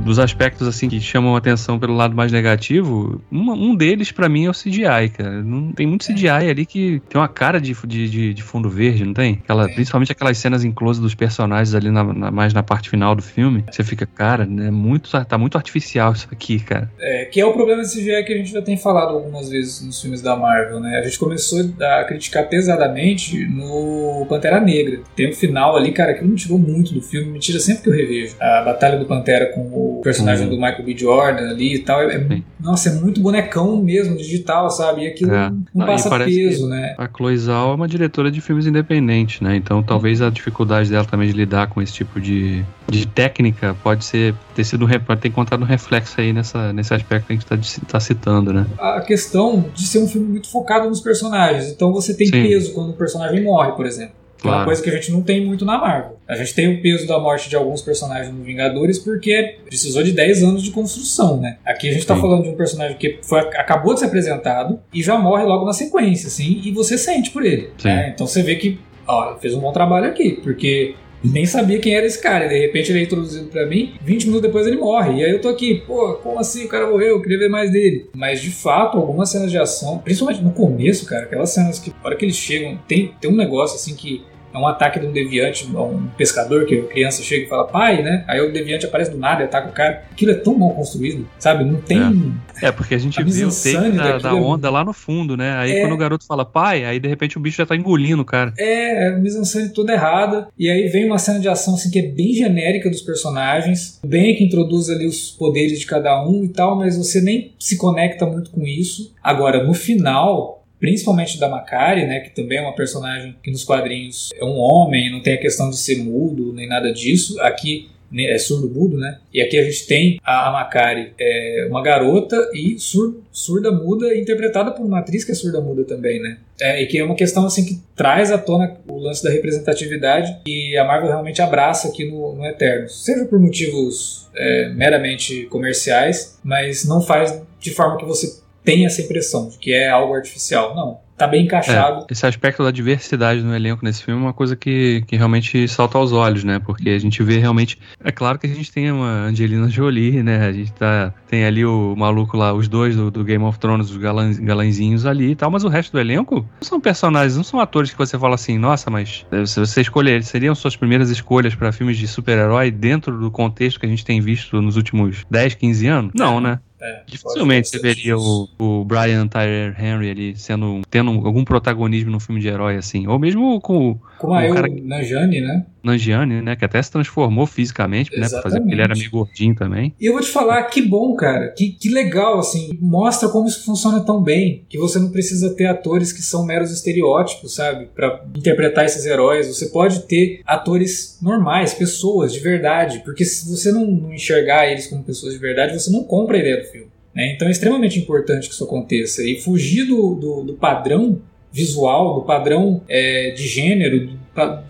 Dos aspectos assim que chamam a atenção pelo lado mais negativo, uma, um deles para mim é o CGI, cara. Não tem muito CGI ali que tem uma cara de, de, de fundo verde, não tem? Aquela, principalmente aquelas cenas em close dos personagens ali na, na, mais na parte final do filme. Você fica, cara, né, muito, tá muito artificial isso aqui, cara. É, que é o problema do CGI que a gente já tem falado algumas vezes nos filmes da Marvel, né? A gente começou a criticar pesadamente no Pantera Negra. Tem um final ali, cara, que não tirou muito do filme, me tira sempre que eu revejo. A batalha do Pantera com o personagem Hum. do Michael B. Jordan ali e tal. É, é- Sim. nossa, é muito bonecão mesmo, digital, sabe? E aquilo É. não Não, passa peso, né? A Chloe Zhao é uma diretora de filmes independentes, né? Então talvez a dificuldade dela também de lidar com esse tipo de, de técnica pode ser ter sido pode ter encontrado um reflexo aí nessa, nesse aspecto que a gente está tá citando, né? A questão de ser um filme muito focado nos personagens. Então você tem Sim. peso quando o personagem morre, por exemplo. Que é uma Claro. coisa que a gente não tem muito na Marvel. A gente tem o peso da morte de alguns personagens no Vingadores porque precisou de 10 anos de construção, né? Aqui a gente tá Sim. falando de um personagem que foi, acabou de ser apresentado e já morre logo na sequência, assim, e você sente por ele. Né? Então você vê que, ó, fez um bom trabalho aqui, porque nem sabia quem era esse cara, e de repente ele é introduzido pra mim, 20 minutos depois ele morre. E aí eu tô aqui, pô, como assim o cara morreu? Eu queria ver mais dele. Mas de fato, algumas cenas de ação, principalmente no começo, cara, aquelas cenas que, na hora que eles chegam, tem, tem um negócio assim que é um ataque de um deviante, um pescador, que a criança chega e fala pai, né? Aí o deviante aparece do nada e ataca o cara. Aquilo é tão mal construído, sabe? Não tem. É, porque a gente A vê o take da, da é- onda lá no fundo, né? Aí É. quando o garoto fala pai, aí de repente o bicho já tá engolindo o cara. É, é a mise-en-scène toda errada. E aí vem uma cena de ação assim que é bem genérica dos personagens, bem que introduz ali os poderes de cada um e tal, mas você nem se conecta muito com isso. Agora, no final, principalmente da Makari, né, que também é uma personagem que nos quadrinhos é um homem, não tem a questão de ser mudo nem nada disso. Aqui né, é surdo-mudo, né? E aqui a gente tem a, Makari, é uma garota e sur- surda-muda, interpretada por uma atriz que é surda-muda também, né? É, e que é uma questão assim que traz à tona o lance da representatividade e a Marvel realmente abraça aqui no, no Eternos. Seja por motivos é, meramente comerciais, mas não faz de forma que você tenha essa impressão de que é algo artificial. Não. Tá bem encaixado. É, esse aspecto da diversidade no elenco nesse filme é uma coisa que, que realmente salta aos olhos, né? Porque a gente vê realmente. É claro que a gente tem uma Angelina Jolie, né? A gente tá, tem ali o maluco lá, os dois do, do Game of Thrones, os galãzinhos ali e tal, mas o resto do elenco não são personagens, não são atores que você fala assim, nossa, mas se você escolher, seriam suas primeiras escolhas para filmes de super-herói dentro do contexto que a gente tem visto nos últimos 10, 15 anos? Não, né? É, Dificilmente você veria o, o Brian Tyler Henry ali sendo, tendo algum protagonismo no filme de herói assim. Ou mesmo com o Como a o eu, cara- Nanjani, né? Nanjiani, né? Que até se transformou fisicamente, né? Pra fazer porque ele era Exatamente. meio gordinho também. E eu vou te falar, que bom, cara. Que, que legal, assim. Mostra como isso funciona tão bem. Que você não precisa ter atores que são meros estereótipos, sabe? Pra interpretar esses heróis. Você pode ter atores normais, pessoas de verdade. Porque se você não, não enxergar eles como pessoas de verdade, você não compra a ideia do filme. né? Então é extremamente importante que isso aconteça. E fugir do, do, do padrão visual, do padrão é, de gênero,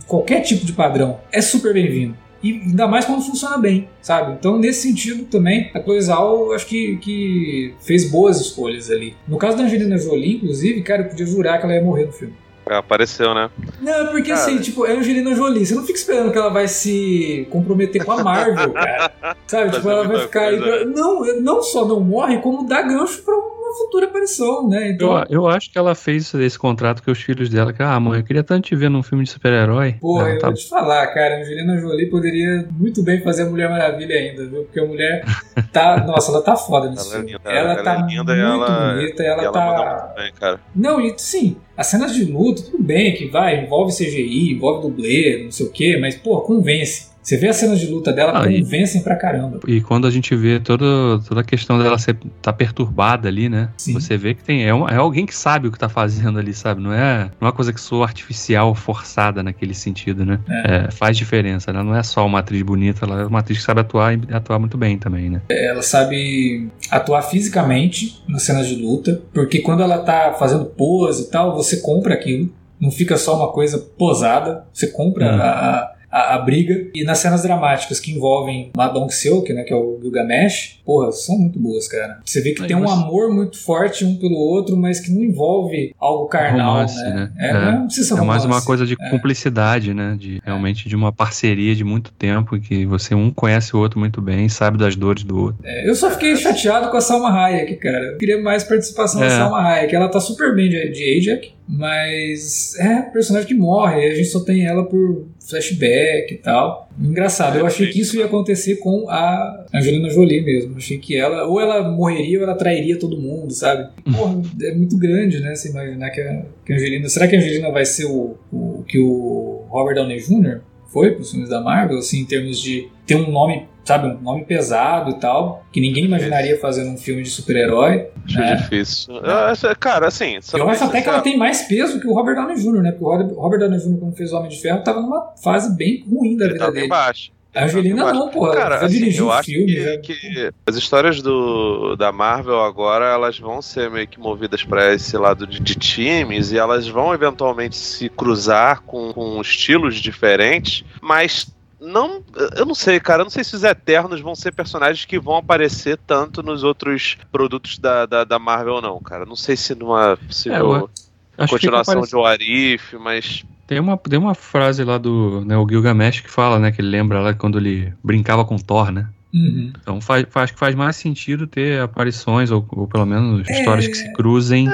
qualquer tipo de padrão, é super bem-vindo. E ainda mais quando funciona bem, sabe? Então, nesse sentido também, a Chloe Zhao, eu acho que, que fez boas escolhas ali. No caso da Angelina Jolie, inclusive, cara, eu podia jurar que ela ia morrer no filme. É, Apareceu, né? Não, porque Cara. assim, tipo, é a Angelina Jolie. Você não fica esperando que ela vai se comprometer com a Marvel, cara. Sabe? Tipo, ela vai ficar aí. pra- Não, não só não morre, como dá gancho pra uma futura aparição, né? Eu, Então, eu acho que ela fez esse contrato com os filhos dela, que, ah, mãe, eu queria tanto te ver num filme de super-herói. Porra, Ela eu tá- vou te falar, cara, a Angelina Jolie poderia muito bem fazer a Mulher Maravilha ainda, viu? Porque a mulher tá. Nossa, ela tá foda nesse Ela é filme. linda, ela, ela tá é linda muito ela- bonita, ela, e ela tá. manda muito bem, cara. Não, e sim, as cenas de luta, tudo bem, que vai, envolve CGI, envolve dublê, não sei o quê, mas, pô, convence. Você vê as cenas de luta dela, Ah, e- convencem pra caramba. E quando a gente vê toda, toda a questão dela ser tá perturbada ali, né? Sim. Você vê que tem é, uma- é alguém que sabe o que tá fazendo ali, sabe? Não é, não é uma coisa que soa artificial, forçada naquele sentido, né? É, faz diferença. Ela não é só uma atriz bonita, ela é uma atriz que sabe atuar e atuar muito bem também, né? Ela sabe atuar fisicamente nas cenas de luta, porque quando ela tá fazendo pose e tal, você compra aquilo. Não fica só uma coisa posada, você compra Uhum. a, a, a briga. E nas cenas dramáticas que envolvem Madong Seok, né, que é o Gilgamesh, porra, são muito boas, cara. Você vê que Aí tem um você- amor muito forte um pelo outro, mas que não envolve algo carnal, Romance, né? né? É, É. Não precisa É mais uma romance. coisa de cumplicidade, né? De realmente de uma parceria de muito tempo que você um conhece o outro muito bem, sabe das dores do outro. É, eu só fiquei chateado com a Salma Hayek, cara. Eu queria mais participação da É. Salma Hayek. Ela tá super bem de, de Ajax, mas é um personagem que morre. A gente só tem ela por flashback e tal. Engraçado, eu achei que isso ia acontecer com a Angelina Jolie mesmo. Achei que ela, ou ela morreria ou ela trairia todo mundo, sabe? Porra, é muito grande, né? Você imaginar que a, que a Angelina. Será que a Angelina vai ser o, o que o Robert Downey Jr. foi pros filmes da Marvel, assim, em termos de ter um nome sabe, um nome pesado e tal, que ninguém imaginaria fazendo um filme de super-herói. Acho né? difícil. Acho- cara, assim. Eu acho até que ela tem mais peso que o Robert Downey Jr., né? Porque o Robert- Downey Jr., quando fez o Homem de Ferro, tava numa fase bem ruim da ele vida dele. baixo. A Angelina não, porra. Cara, já assim, dirigiu eu acho filme. que, já- que as histórias do, da Marvel agora elas vão ser meio que movidas pra esse lado de, de times e elas vão eventualmente se cruzar com, com estilos diferentes, mas não, eu não sei, cara, eu não sei se os Eternos vão ser personagens que vão aparecer tanto nos outros produtos da, da, da Marvel ou não, cara. Não sei se numa possível É, continuação parece- de Warif, mas Tem uma, tem uma frase lá do né, o Gilgamesh que fala, né? Que ele lembra lá quando ele brincava com Thor, né? Uhum. Então faz, faz, acho que faz mais sentido ter aparições, ou, ou pelo menos É. histórias que se cruzem.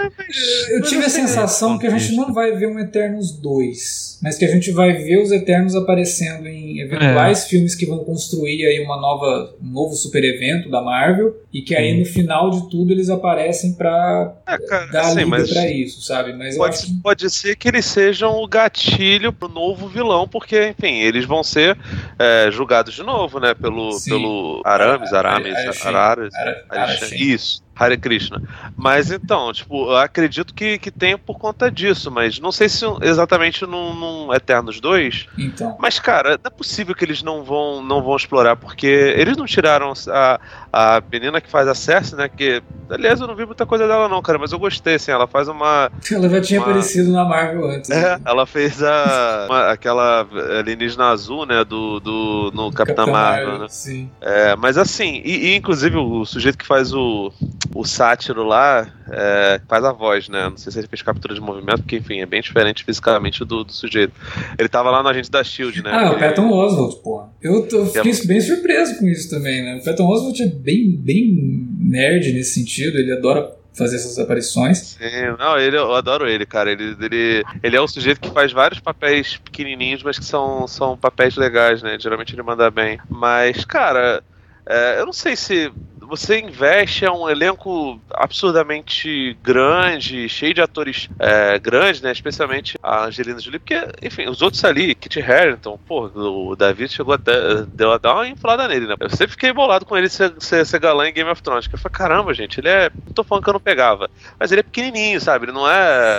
Eu tive a sensação que a gente não vai ver um Eternos 2, mas que a gente vai ver os Eternos aparecendo em eventuais É. filmes que vão construir aí uma nova, um novo super evento da Marvel e que aí no final de tudo eles aparecem pra é, cara, dar assim, liga pra isso, sabe? Mas eu acho Pode, que pode ser que eles sejam o gatilho pro novo vilão, porque, enfim, eles vão ser é, julgados de novo, né? Pelo, Sim. pelo Arames, Arames, Arashen. Araras. Ara- Arashen. Arashen. Isso, Hare Krishna. Mas então, tipo, eu acredito que, que tenha por conta disso, mas não sei se exatamente num, num Eternos 2. Então. Mas, cara, não é possível que eles não vão, não vão explorar, porque eles não tiraram a, a menina que faz a Cersei, né? Que, aliás, eu não vi muita coisa dela, não, cara, mas eu gostei, assim, ela faz uma. Ela já tinha Uma- aparecido na Marvel antes. É, né? ela fez a, uma- aquela alienígena azul, né, do, do no Capitã Capitã Marvel, né? Sim. É, mas assim, e, e, inclusive o sujeito que faz o, o sátiro lá é, faz a voz, né? Não sei se ele fez captura de movimento, porque enfim, é bem diferente fisicamente do, do sujeito. Ele tava lá no Agente da Shield, né? Ah, o que- Patton Oswalt, porra. Eu, tô- fiquei bem surpreso com isso também, né? O Patton Oswalt é bem, bem nerd nesse sentido, ele adora fazer essas aparições. Sim, não, ele, eu adoro ele, cara. Ele, ele, ele é um sujeito que faz vários papéis pequenininhos, mas que são, são papéis legais, né? Geralmente ele manda bem. Mas, cara, é, eu não sei se você investe é um elenco absurdamente grande, cheio de atores é, grandes, né? Especialmente a Angelina Jolie, porque, enfim, os outros ali, Kit Harington, pô, o David chegou até, deu até uma inflada nele, né? Eu sempre fiquei bolado com ele ser, ser, ser galã em Game of Thrones, que eu falei, caramba, gente, ele é, não tô falando que eu não pegava, mas ele é pequenininho, sabe? Ele não é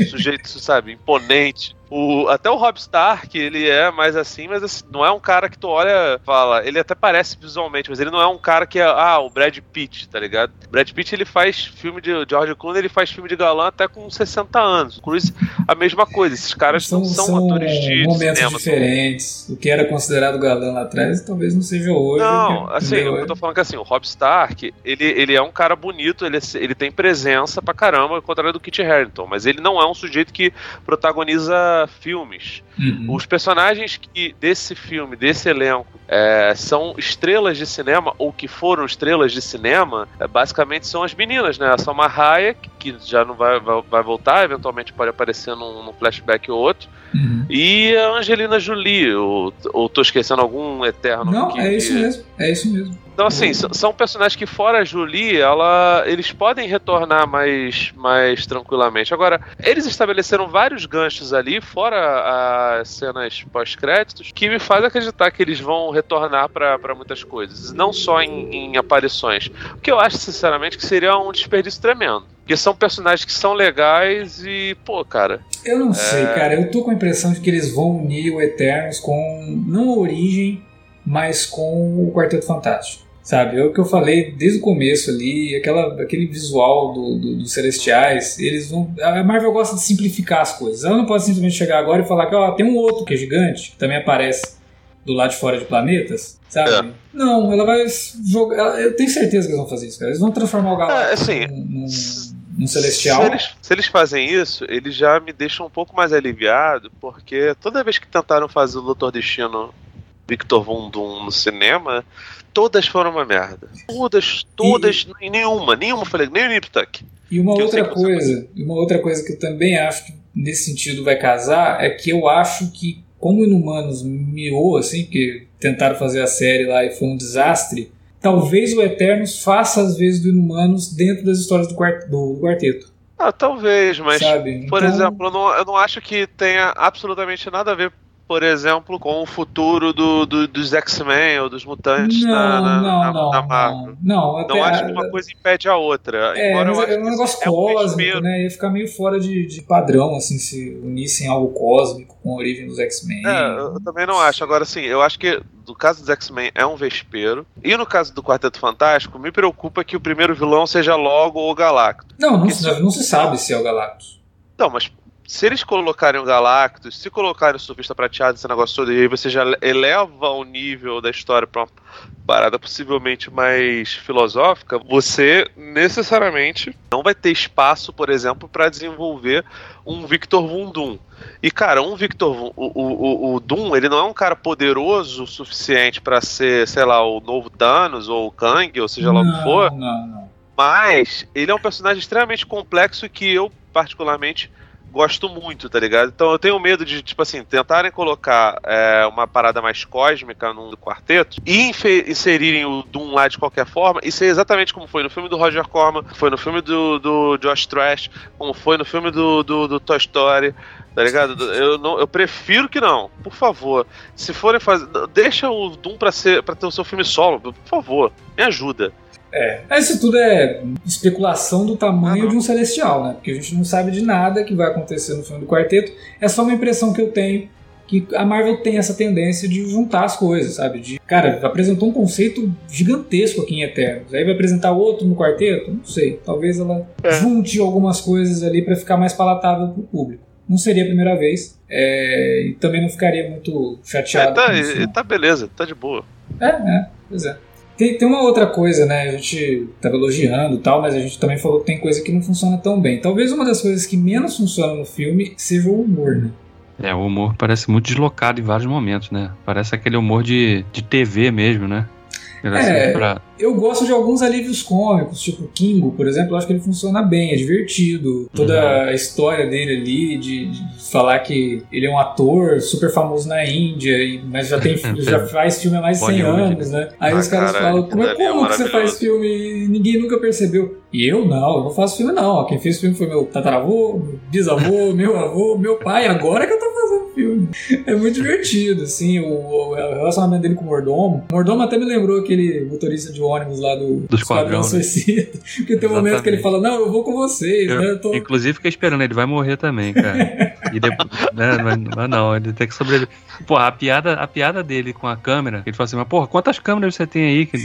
um sujeito, sabe, imponente. O, até o Rob Stark, ele é mais assim, mas assim, não é um cara que tu olha fala, ele até parece visualmente, mas ele não é um cara que é, ah, o Brad Pitt, tá ligado? Brad Pitt, ele faz filme de George Clooney, ele faz filme de galã até com 60 anos. O Cruise, a mesma coisa, esses caras São, não são, são atores de momentos cinema. diferentes. O que era considerado galã lá atrás talvez não seja hoje. Não, porque- assim, entendeu? eu tô falando que assim, o Rob Stark, ele, ele é um cara bonito, ele, é- ele tem presença pra caramba, ao contrário do Kit Harington, mas ele não é um sujeito que protagoniza filmes. Uhum. Os personagens que desse filme, desse elenco, é, são estrelas de cinema, ou que foram estrelas de cinema, é, basicamente são as meninas, né? A Salma Hayek, que já não vai, vai, vai voltar, eventualmente pode aparecer num, num flashback ou outro, Uhum. e a Angelina Jolie, ou, ou tô esquecendo algum eterno Não, que- é isso mesmo. É isso mesmo. Então, assim, s- são personagens que, fora a Julie, ela, eles podem retornar mais, mais tranquilamente. Agora, eles estabeleceram vários ganchos ali, fora as cenas pós-créditos, que me faz acreditar que eles vão retornar pra muitas coisas. Não só em, em aparições. O que eu acho, sinceramente, que seria um desperdício tremendo. Porque são personagens que são legais e, pô, cara. Eu não sei, É. cara. Eu tô com a impressão de que eles vão unir o Eternos com. não a origem, mas com o Quarteto Fantástico. Sabe? É o que eu falei desde o começo ali, aquela, aquele visual do, do- dos Celestiais, eles vão. A Marvel gosta de simplificar as coisas. Ela não pode simplesmente chegar agora e falar que ó, tem um outro que é gigante, que também aparece do lado de fora de planetas, sabe? É. Não, ela vai jogar. Eu tenho certeza que eles vão fazer isso, cara. Eles vão transformar o É, Galactus assim, num, num, num Celestial. Se eles, se eles fazem isso, eles já me deixam um pouco mais aliviado, porque toda vez que tentaram fazer o Doutor Destino Victor Von Doom no cinema, todas foram uma merda. Todas, todas, e... nenhuma, nenhuma, falei, nem o Nip Tuck. E uma Que outra que coisa, e uma outra coisa que eu também acho que nesse sentido vai casar é que eu acho que como Inumanos miou assim, porque tentaram fazer a série lá e foi um desastre, talvez o Eternos faça às vezes do Inumanos dentro das histórias do, do quarteto. Ah, talvez, mas, sabe? por Então, exemplo, eu não, eu não acho que tenha absolutamente nada a ver por exemplo, com o futuro do, do- dos X-Men ou dos mutantes Não, na, na, não, na- não, na Marvel. não. Não, até Não acho que uma coisa impede a outra. É, embora mas eu acho é um negócio é um cósmico, vespeiro. né? Ia ficar meio fora de, de padrão, assim, se unissem algo cósmico com a origem dos X-Men. É, eu também não acho. Agora, sim, eu acho que no caso dos X-Men é um vespeiro. E no caso do Quarteto Fantástico, me preocupa que o primeiro vilão seja logo o Galactus. Não, não, se- não se sabe se é o Galactus. Não, mas se eles colocarem o Galactus, se colocarem o Surfista Prateado, esse negócio todo, e aí você já eleva o nível da história pra uma parada possivelmente mais filosófica, você necessariamente não vai ter espaço, por exemplo, pra desenvolver um Victor Von Doom. E, cara, um Victor o, o, o- Doom, ele não é um cara poderoso o suficiente pra ser, sei lá, o novo Thanos ou o Kang, ou seja lá o que for, Não, não. mas ele é um personagem extremamente complexo que eu, particularmente, gosto muito, tá ligado? Então eu tenho medo de, tipo assim, tentarem colocar é, uma parada mais cósmica no quarteto e inserirem o Doom lá de qualquer forma e ser exatamente como foi no filme do Roger Corman, foi no filme do, do Josh Trash, como foi no filme do, do, do Toy Story. Tá ligado? Eu, não, eu prefiro que não. Por favor. Se forem fazer. Deixa o Doom pra, ser, pra ter o seu filme solo. Por favor. Me ajuda. É. Isso tudo é especulação do tamanho de um celestial, né? Porque a gente não sabe de nada que vai acontecer no filme do quarteto. É só uma impressão que eu tenho que a Marvel tem essa tendência de juntar as coisas, sabe? De, cara, apresentou um conceito gigantesco aqui em Eternos. Aí vai apresentar outro no quarteto? Não sei. Talvez ela É. junte algumas coisas ali pra ficar mais palatável pro público. Não seria a primeira vez. é, e também não ficaria muito É, chateado. tá, com isso, e- não. tá beleza, tá de boa. É, é, pois é. Tem, tem uma outra coisa, né? A gente tava elogiando e tal, mas a gente também falou que tem coisa que não funciona tão bem. Talvez uma das coisas que menos funciona no filme seja o humor, né? É, o humor parece muito deslocado em vários momentos, né? Parece aquele humor de, de TV mesmo, né? Era É. assim, pra- Eu gosto de alguns alívios cômicos, tipo Kingo, por exemplo, eu acho que ele funciona bem, é divertido. Toda Uhum. a história dele ali, de, de falar que ele é um ator super famoso na Índia, mas já, tem, já faz filme há mais de 100 Bollywood, anos, né? Aí Ah, os caras falam, como, é, ali é como que você faz filme e ninguém nunca percebeu? E eu não, eu não faço filme não. Quem fez filme foi meu tataravô, meu bisavô, meu avô, meu pai, agora que eu tô fazendo filme. É muito divertido, assim, o, o relacionamento dele com o Mordomo. O Mordomo até me lembrou aquele motorista de ônibus lá do, Do Esquadrão, né? Suicida. Porque tem um momento que ele fala, não, eu vou com vocês, Eu, né? Eu tô... Inclusive, fiquei esperando, ele vai morrer também, cara. E depois, né, mas, não, ele tem que sobreviver. Porra, a piada, a piada dele com a câmera, ele fala assim, mas porra, quantas câmeras você tem aí? Que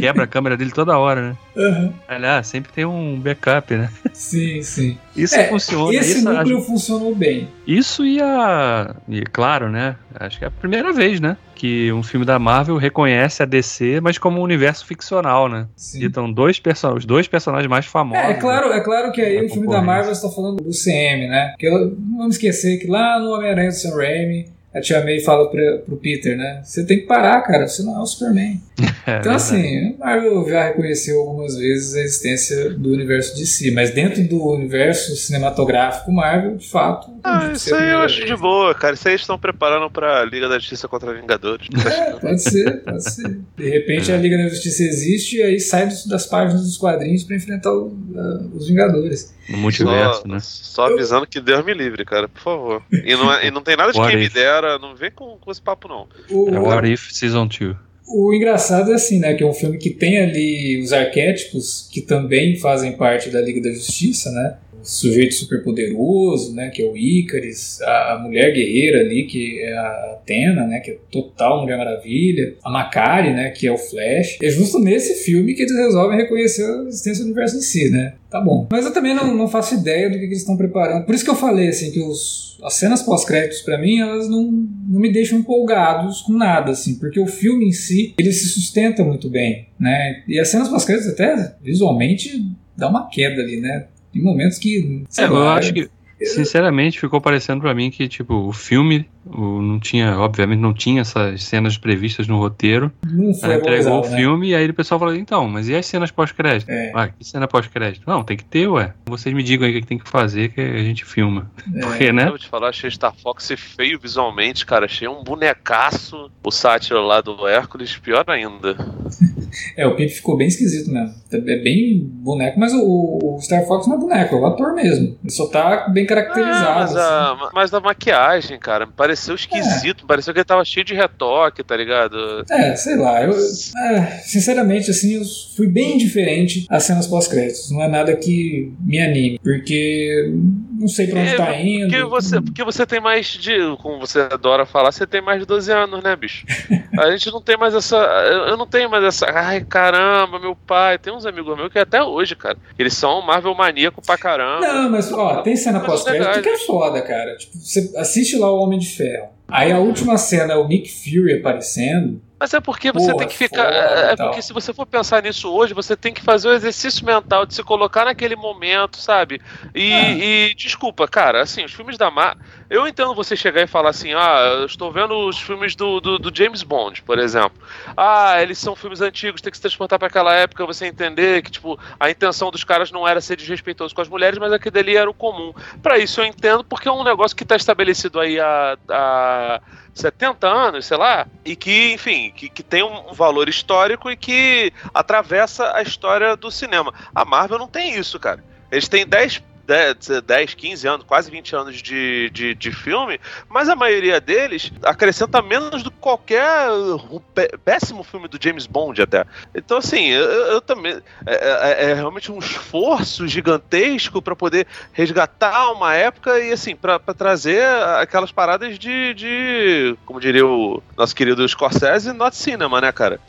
quebra a câmera dele toda hora, né? Aí ele, ah, sempre tem um backup, né? Sim, sim. Isso É, funciona. Esse isso, núcleo funcionou bem. isso e a. E claro, né? Acho que é a primeira vez, né? Que um filme da Marvel reconhece a DC, mas como um universo ficcional, né? Sim. Então, dois os dois personagens mais famosos. É, é claro, é claro que aí o filme da. Marvel está falando do CM, né? Porque eu- não vamos esquecer que lá no Homem-Aranha do Sam Raimi, a Tia May fala pra, pro Peter, né? Você tem que parar, cara, você não é o Superman. É, Então, verdade. assim, Marvel já reconheceu algumas vezes a existência do universo de si, mas dentro do universo cinematográfico Marvel, de fato. Ah, isso aí eu acho vez. de boa, cara. Isso aí eles estão preparando pra Liga da Justiça contra Vingadores. É, pode ser, pode ser. De repente a Liga da Justiça existe e aí sai das páginas dos quadrinhos pra enfrentar o- a- os Vingadores. No multiverso, só, né? só avisando que Deus me livre, cara, por favor. E não, é- e não tem nada de What quem me if? Dera, não vem com, com esse papo, não. O, É What If Season 2. O engraçado é assim, né? Que é um filme que tem ali os arquétipos que também fazem parte da Liga da Justiça, né? Sujeito superpoderoso, né? Que é o Ícaris, a, mulher guerreira ali, que é a Athena, né? Que é total Mulher Maravilha, a Macari, né? Que é o Flash. É justo nesse filme que eles resolvem reconhecer a existência do universo em si, né? Tá bom. Mas eu também não, não faço ideia do que, que eles estão preparando. Por isso que eu falei, assim, que os, as cenas pós-créditos, pra mim, elas não, não me deixam empolgados com nada, assim, porque o filme em si, ele se sustenta muito bem, né? E as cenas pós-créditos até, visualmente, dá uma queda ali, né? Tem momentos que... É, eu lá, acho que, sinceramente, ficou parecendo pra mim que, tipo, o filme o- não tinha, obviamente, não tinha essas cenas previstas no roteiro. Não foi Aí entregou o valorizado, né? filme e aí o pessoal falou, então, mas e as cenas pós-crédito? É. Ah, que cena pós-crédito? Não, tem que ter, ué. Vocês me digam aí o que tem que fazer que a gente filma. É. Porque, né? Eu vou te falar, achei Star Fox feio visualmente, cara. Achei um bonecaço. O sátiro lá do Hércules, pior ainda. É, o Pip ficou bem esquisito mesmo. É bem boneco, mas o, o Star Fox não é boneco, é o ator mesmo. Ele só tá bem caracterizado. É, mas, a, assim. mas a maquiagem, cara, me pareceu esquisito. É. Pareceu que ele tava cheio de retoque, tá ligado? É, sei lá. Eu, é, sinceramente, assim, eu fui bem indiferente às cenas pós-créditos. Não é nada que me anime, porque não sei pra onde é, tá indo. Porque você, porque você tem mais de. Como você adora falar, você tem mais de 12 anos, né, bicho? A gente não tem mais essa. Eu não tenho mais essa. Ai, caramba, meu pai. Tem uns amigos meus que até hoje, cara. Eles são Marvel maníaco pra caramba. Não, mas ó, tem cena pós-crédito que é foda, cara. Tipo, você assiste lá o Homem de Ferro. Aí a última cena é o Nick Fury aparecendo. Mas é porque você Porra, tem que ficar. É, é porque se você for pensar nisso hoje, você tem que fazer o exercício mental de se colocar naquele momento, sabe? E, é. e desculpa, cara, assim, os filmes da Mar. Eu entendo você chegar e falar assim, ah, eu estou vendo os filmes do, do, do, James Bond, por exemplo. Ah, eles são filmes antigos, tem que se transportar para aquela época, você entender que, tipo, a intenção dos caras não era ser desrespeitoso com as mulheres, mas aquele ali era o comum. Para isso eu entendo, porque é um negócio que está estabelecido aí há, há 70 anos, sei lá, e que, enfim, que, que tem um valor histórico e que atravessa a história do cinema. A Marvel não tem isso, cara. Eles têm 10 10, 15 anos, quase 20 anos de, de, de, filme, mas a maioria deles acrescenta menos do que qualquer péssimo filme do James Bond até. Então, assim, eu, eu também. É, é, é, realmente um esforço gigantesco para poder resgatar uma época e, assim, para trazer aquelas paradas de, de. Como diria o nosso querido Scorsese, not cinema, né, cara?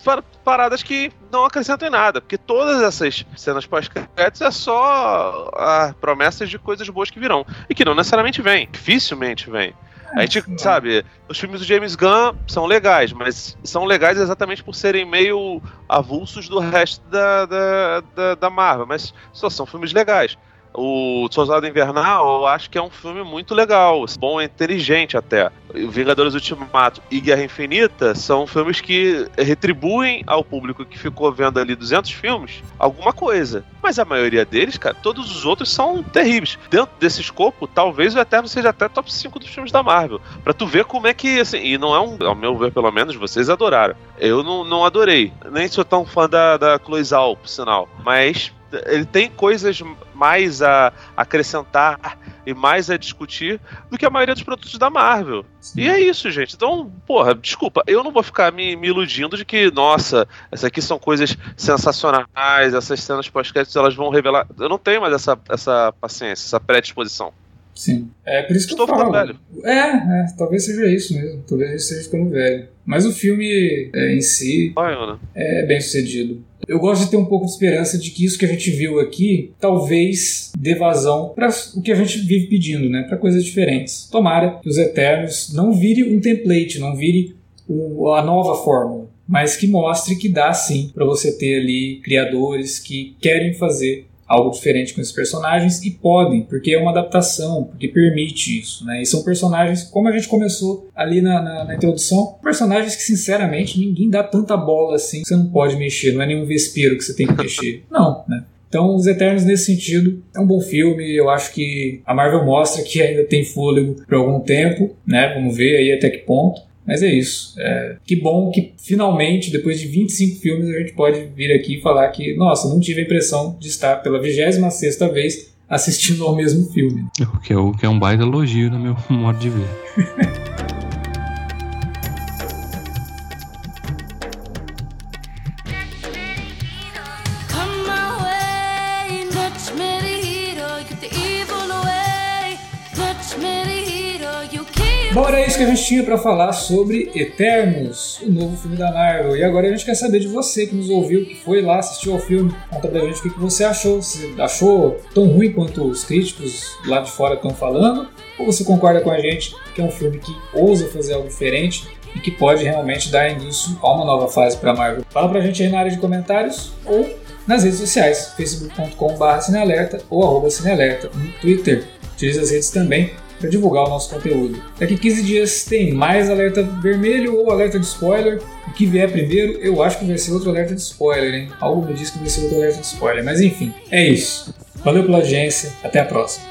Paradas que não acrescentam em nada, porque todas essas cenas pós-créditos é só a promessa promessas de coisas boas que virão. E que não necessariamente vem, dificilmente vem. A gente, sabe, os filmes do James Gunn são legais, mas são legais exatamente por serem meio avulsos do resto da, da, da, da Marvel, mas só são filmes legais. O Soldado Invernal, eu acho que é um filme muito legal, bom, inteligente até. Vingadores Ultimato e Guerra Infinita são filmes que retribuem ao público que ficou vendo ali 200 filmes alguma coisa. Mas a maioria deles, cara, todos os outros são terríveis. Dentro desse escopo, talvez o Eterno seja até top 5 dos filmes da Marvel. Pra tu ver como é que, assim, e não é um, ao meu ver, pelo menos, vocês adoraram. Eu não, não adorei. Nem sou tão fã da, da Chloe Zhao, por sinal. Mas ele tem coisas mais a acrescentar e mais a discutir do que a maioria dos produtos da Marvel. Sim. E é isso, gente. Então, porra, desculpa, eu não vou ficar me, me iludindo de que, nossa, essas aqui são coisas sensacionais, essas cenas pós-créditos elas vão revelar. Eu não tenho mais essa, essa paciência, essa predisposição. Sim. É por isso que Estou eu falo. velho. É, é, talvez seja isso mesmo. Talvez eu esteja ficando velho. Mas o filme é, em si é bem sucedido. Eu gosto de ter um pouco de esperança de que isso que a gente viu aqui talvez dê vazão para o que a gente vive pedindo, né? Para coisas diferentes. Tomara que os Eternos não vire um template, não vire o, a nova fórmula, mas que mostre que dá sim para você ter ali criadores que querem fazer algo diferente com esses personagens e podem, porque é uma adaptação, porque permite isso, né? E são personagens, como a gente começou ali na, na, na introdução, personagens que sinceramente ninguém dá tanta bola assim, você não pode mexer, não é nenhum vespeiro que você tem que mexer. Não, né? Então, Os Eternos, nesse sentido, é um bom filme. Eu acho que a Marvel mostra que ainda tem fôlego por algum tempo, né? Vamos ver aí até que ponto. Mas é isso. É, que bom que finalmente, depois de 25 filmes, a gente pode vir aqui e falar que, nossa, não tive a impressão de estar pela 26 vez assistindo ao mesmo filme. O que é, o que é um baita elogio no meu modo de ver. Bom, era isso que a gente tinha para falar sobre Eternos, o novo filme da Marvel. E agora a gente quer saber de você que nos ouviu, que foi lá, assistiu ao filme. Conta pra gente o que você achou. Se achou tão ruim quanto os críticos lá de fora estão falando? Ou você concorda com a gente que é um filme que ousa fazer algo diferente e que pode realmente dar início a uma nova fase para Marvel? Fala pra gente aí na área de comentários ou nas redes sociais, facebook.com.br cinealerta ou arroba cinealerta no Twitter. Utilize as redes também para divulgar o nosso conteúdo. Daqui 15 dias tem mais alerta vermelho ou alerta de spoiler. O que vier primeiro, eu acho que vai ser outro alerta de spoiler, hein? Algo me diz que vai ser outro alerta de spoiler, mas enfim, é isso. Valeu pela audiência, até a próxima.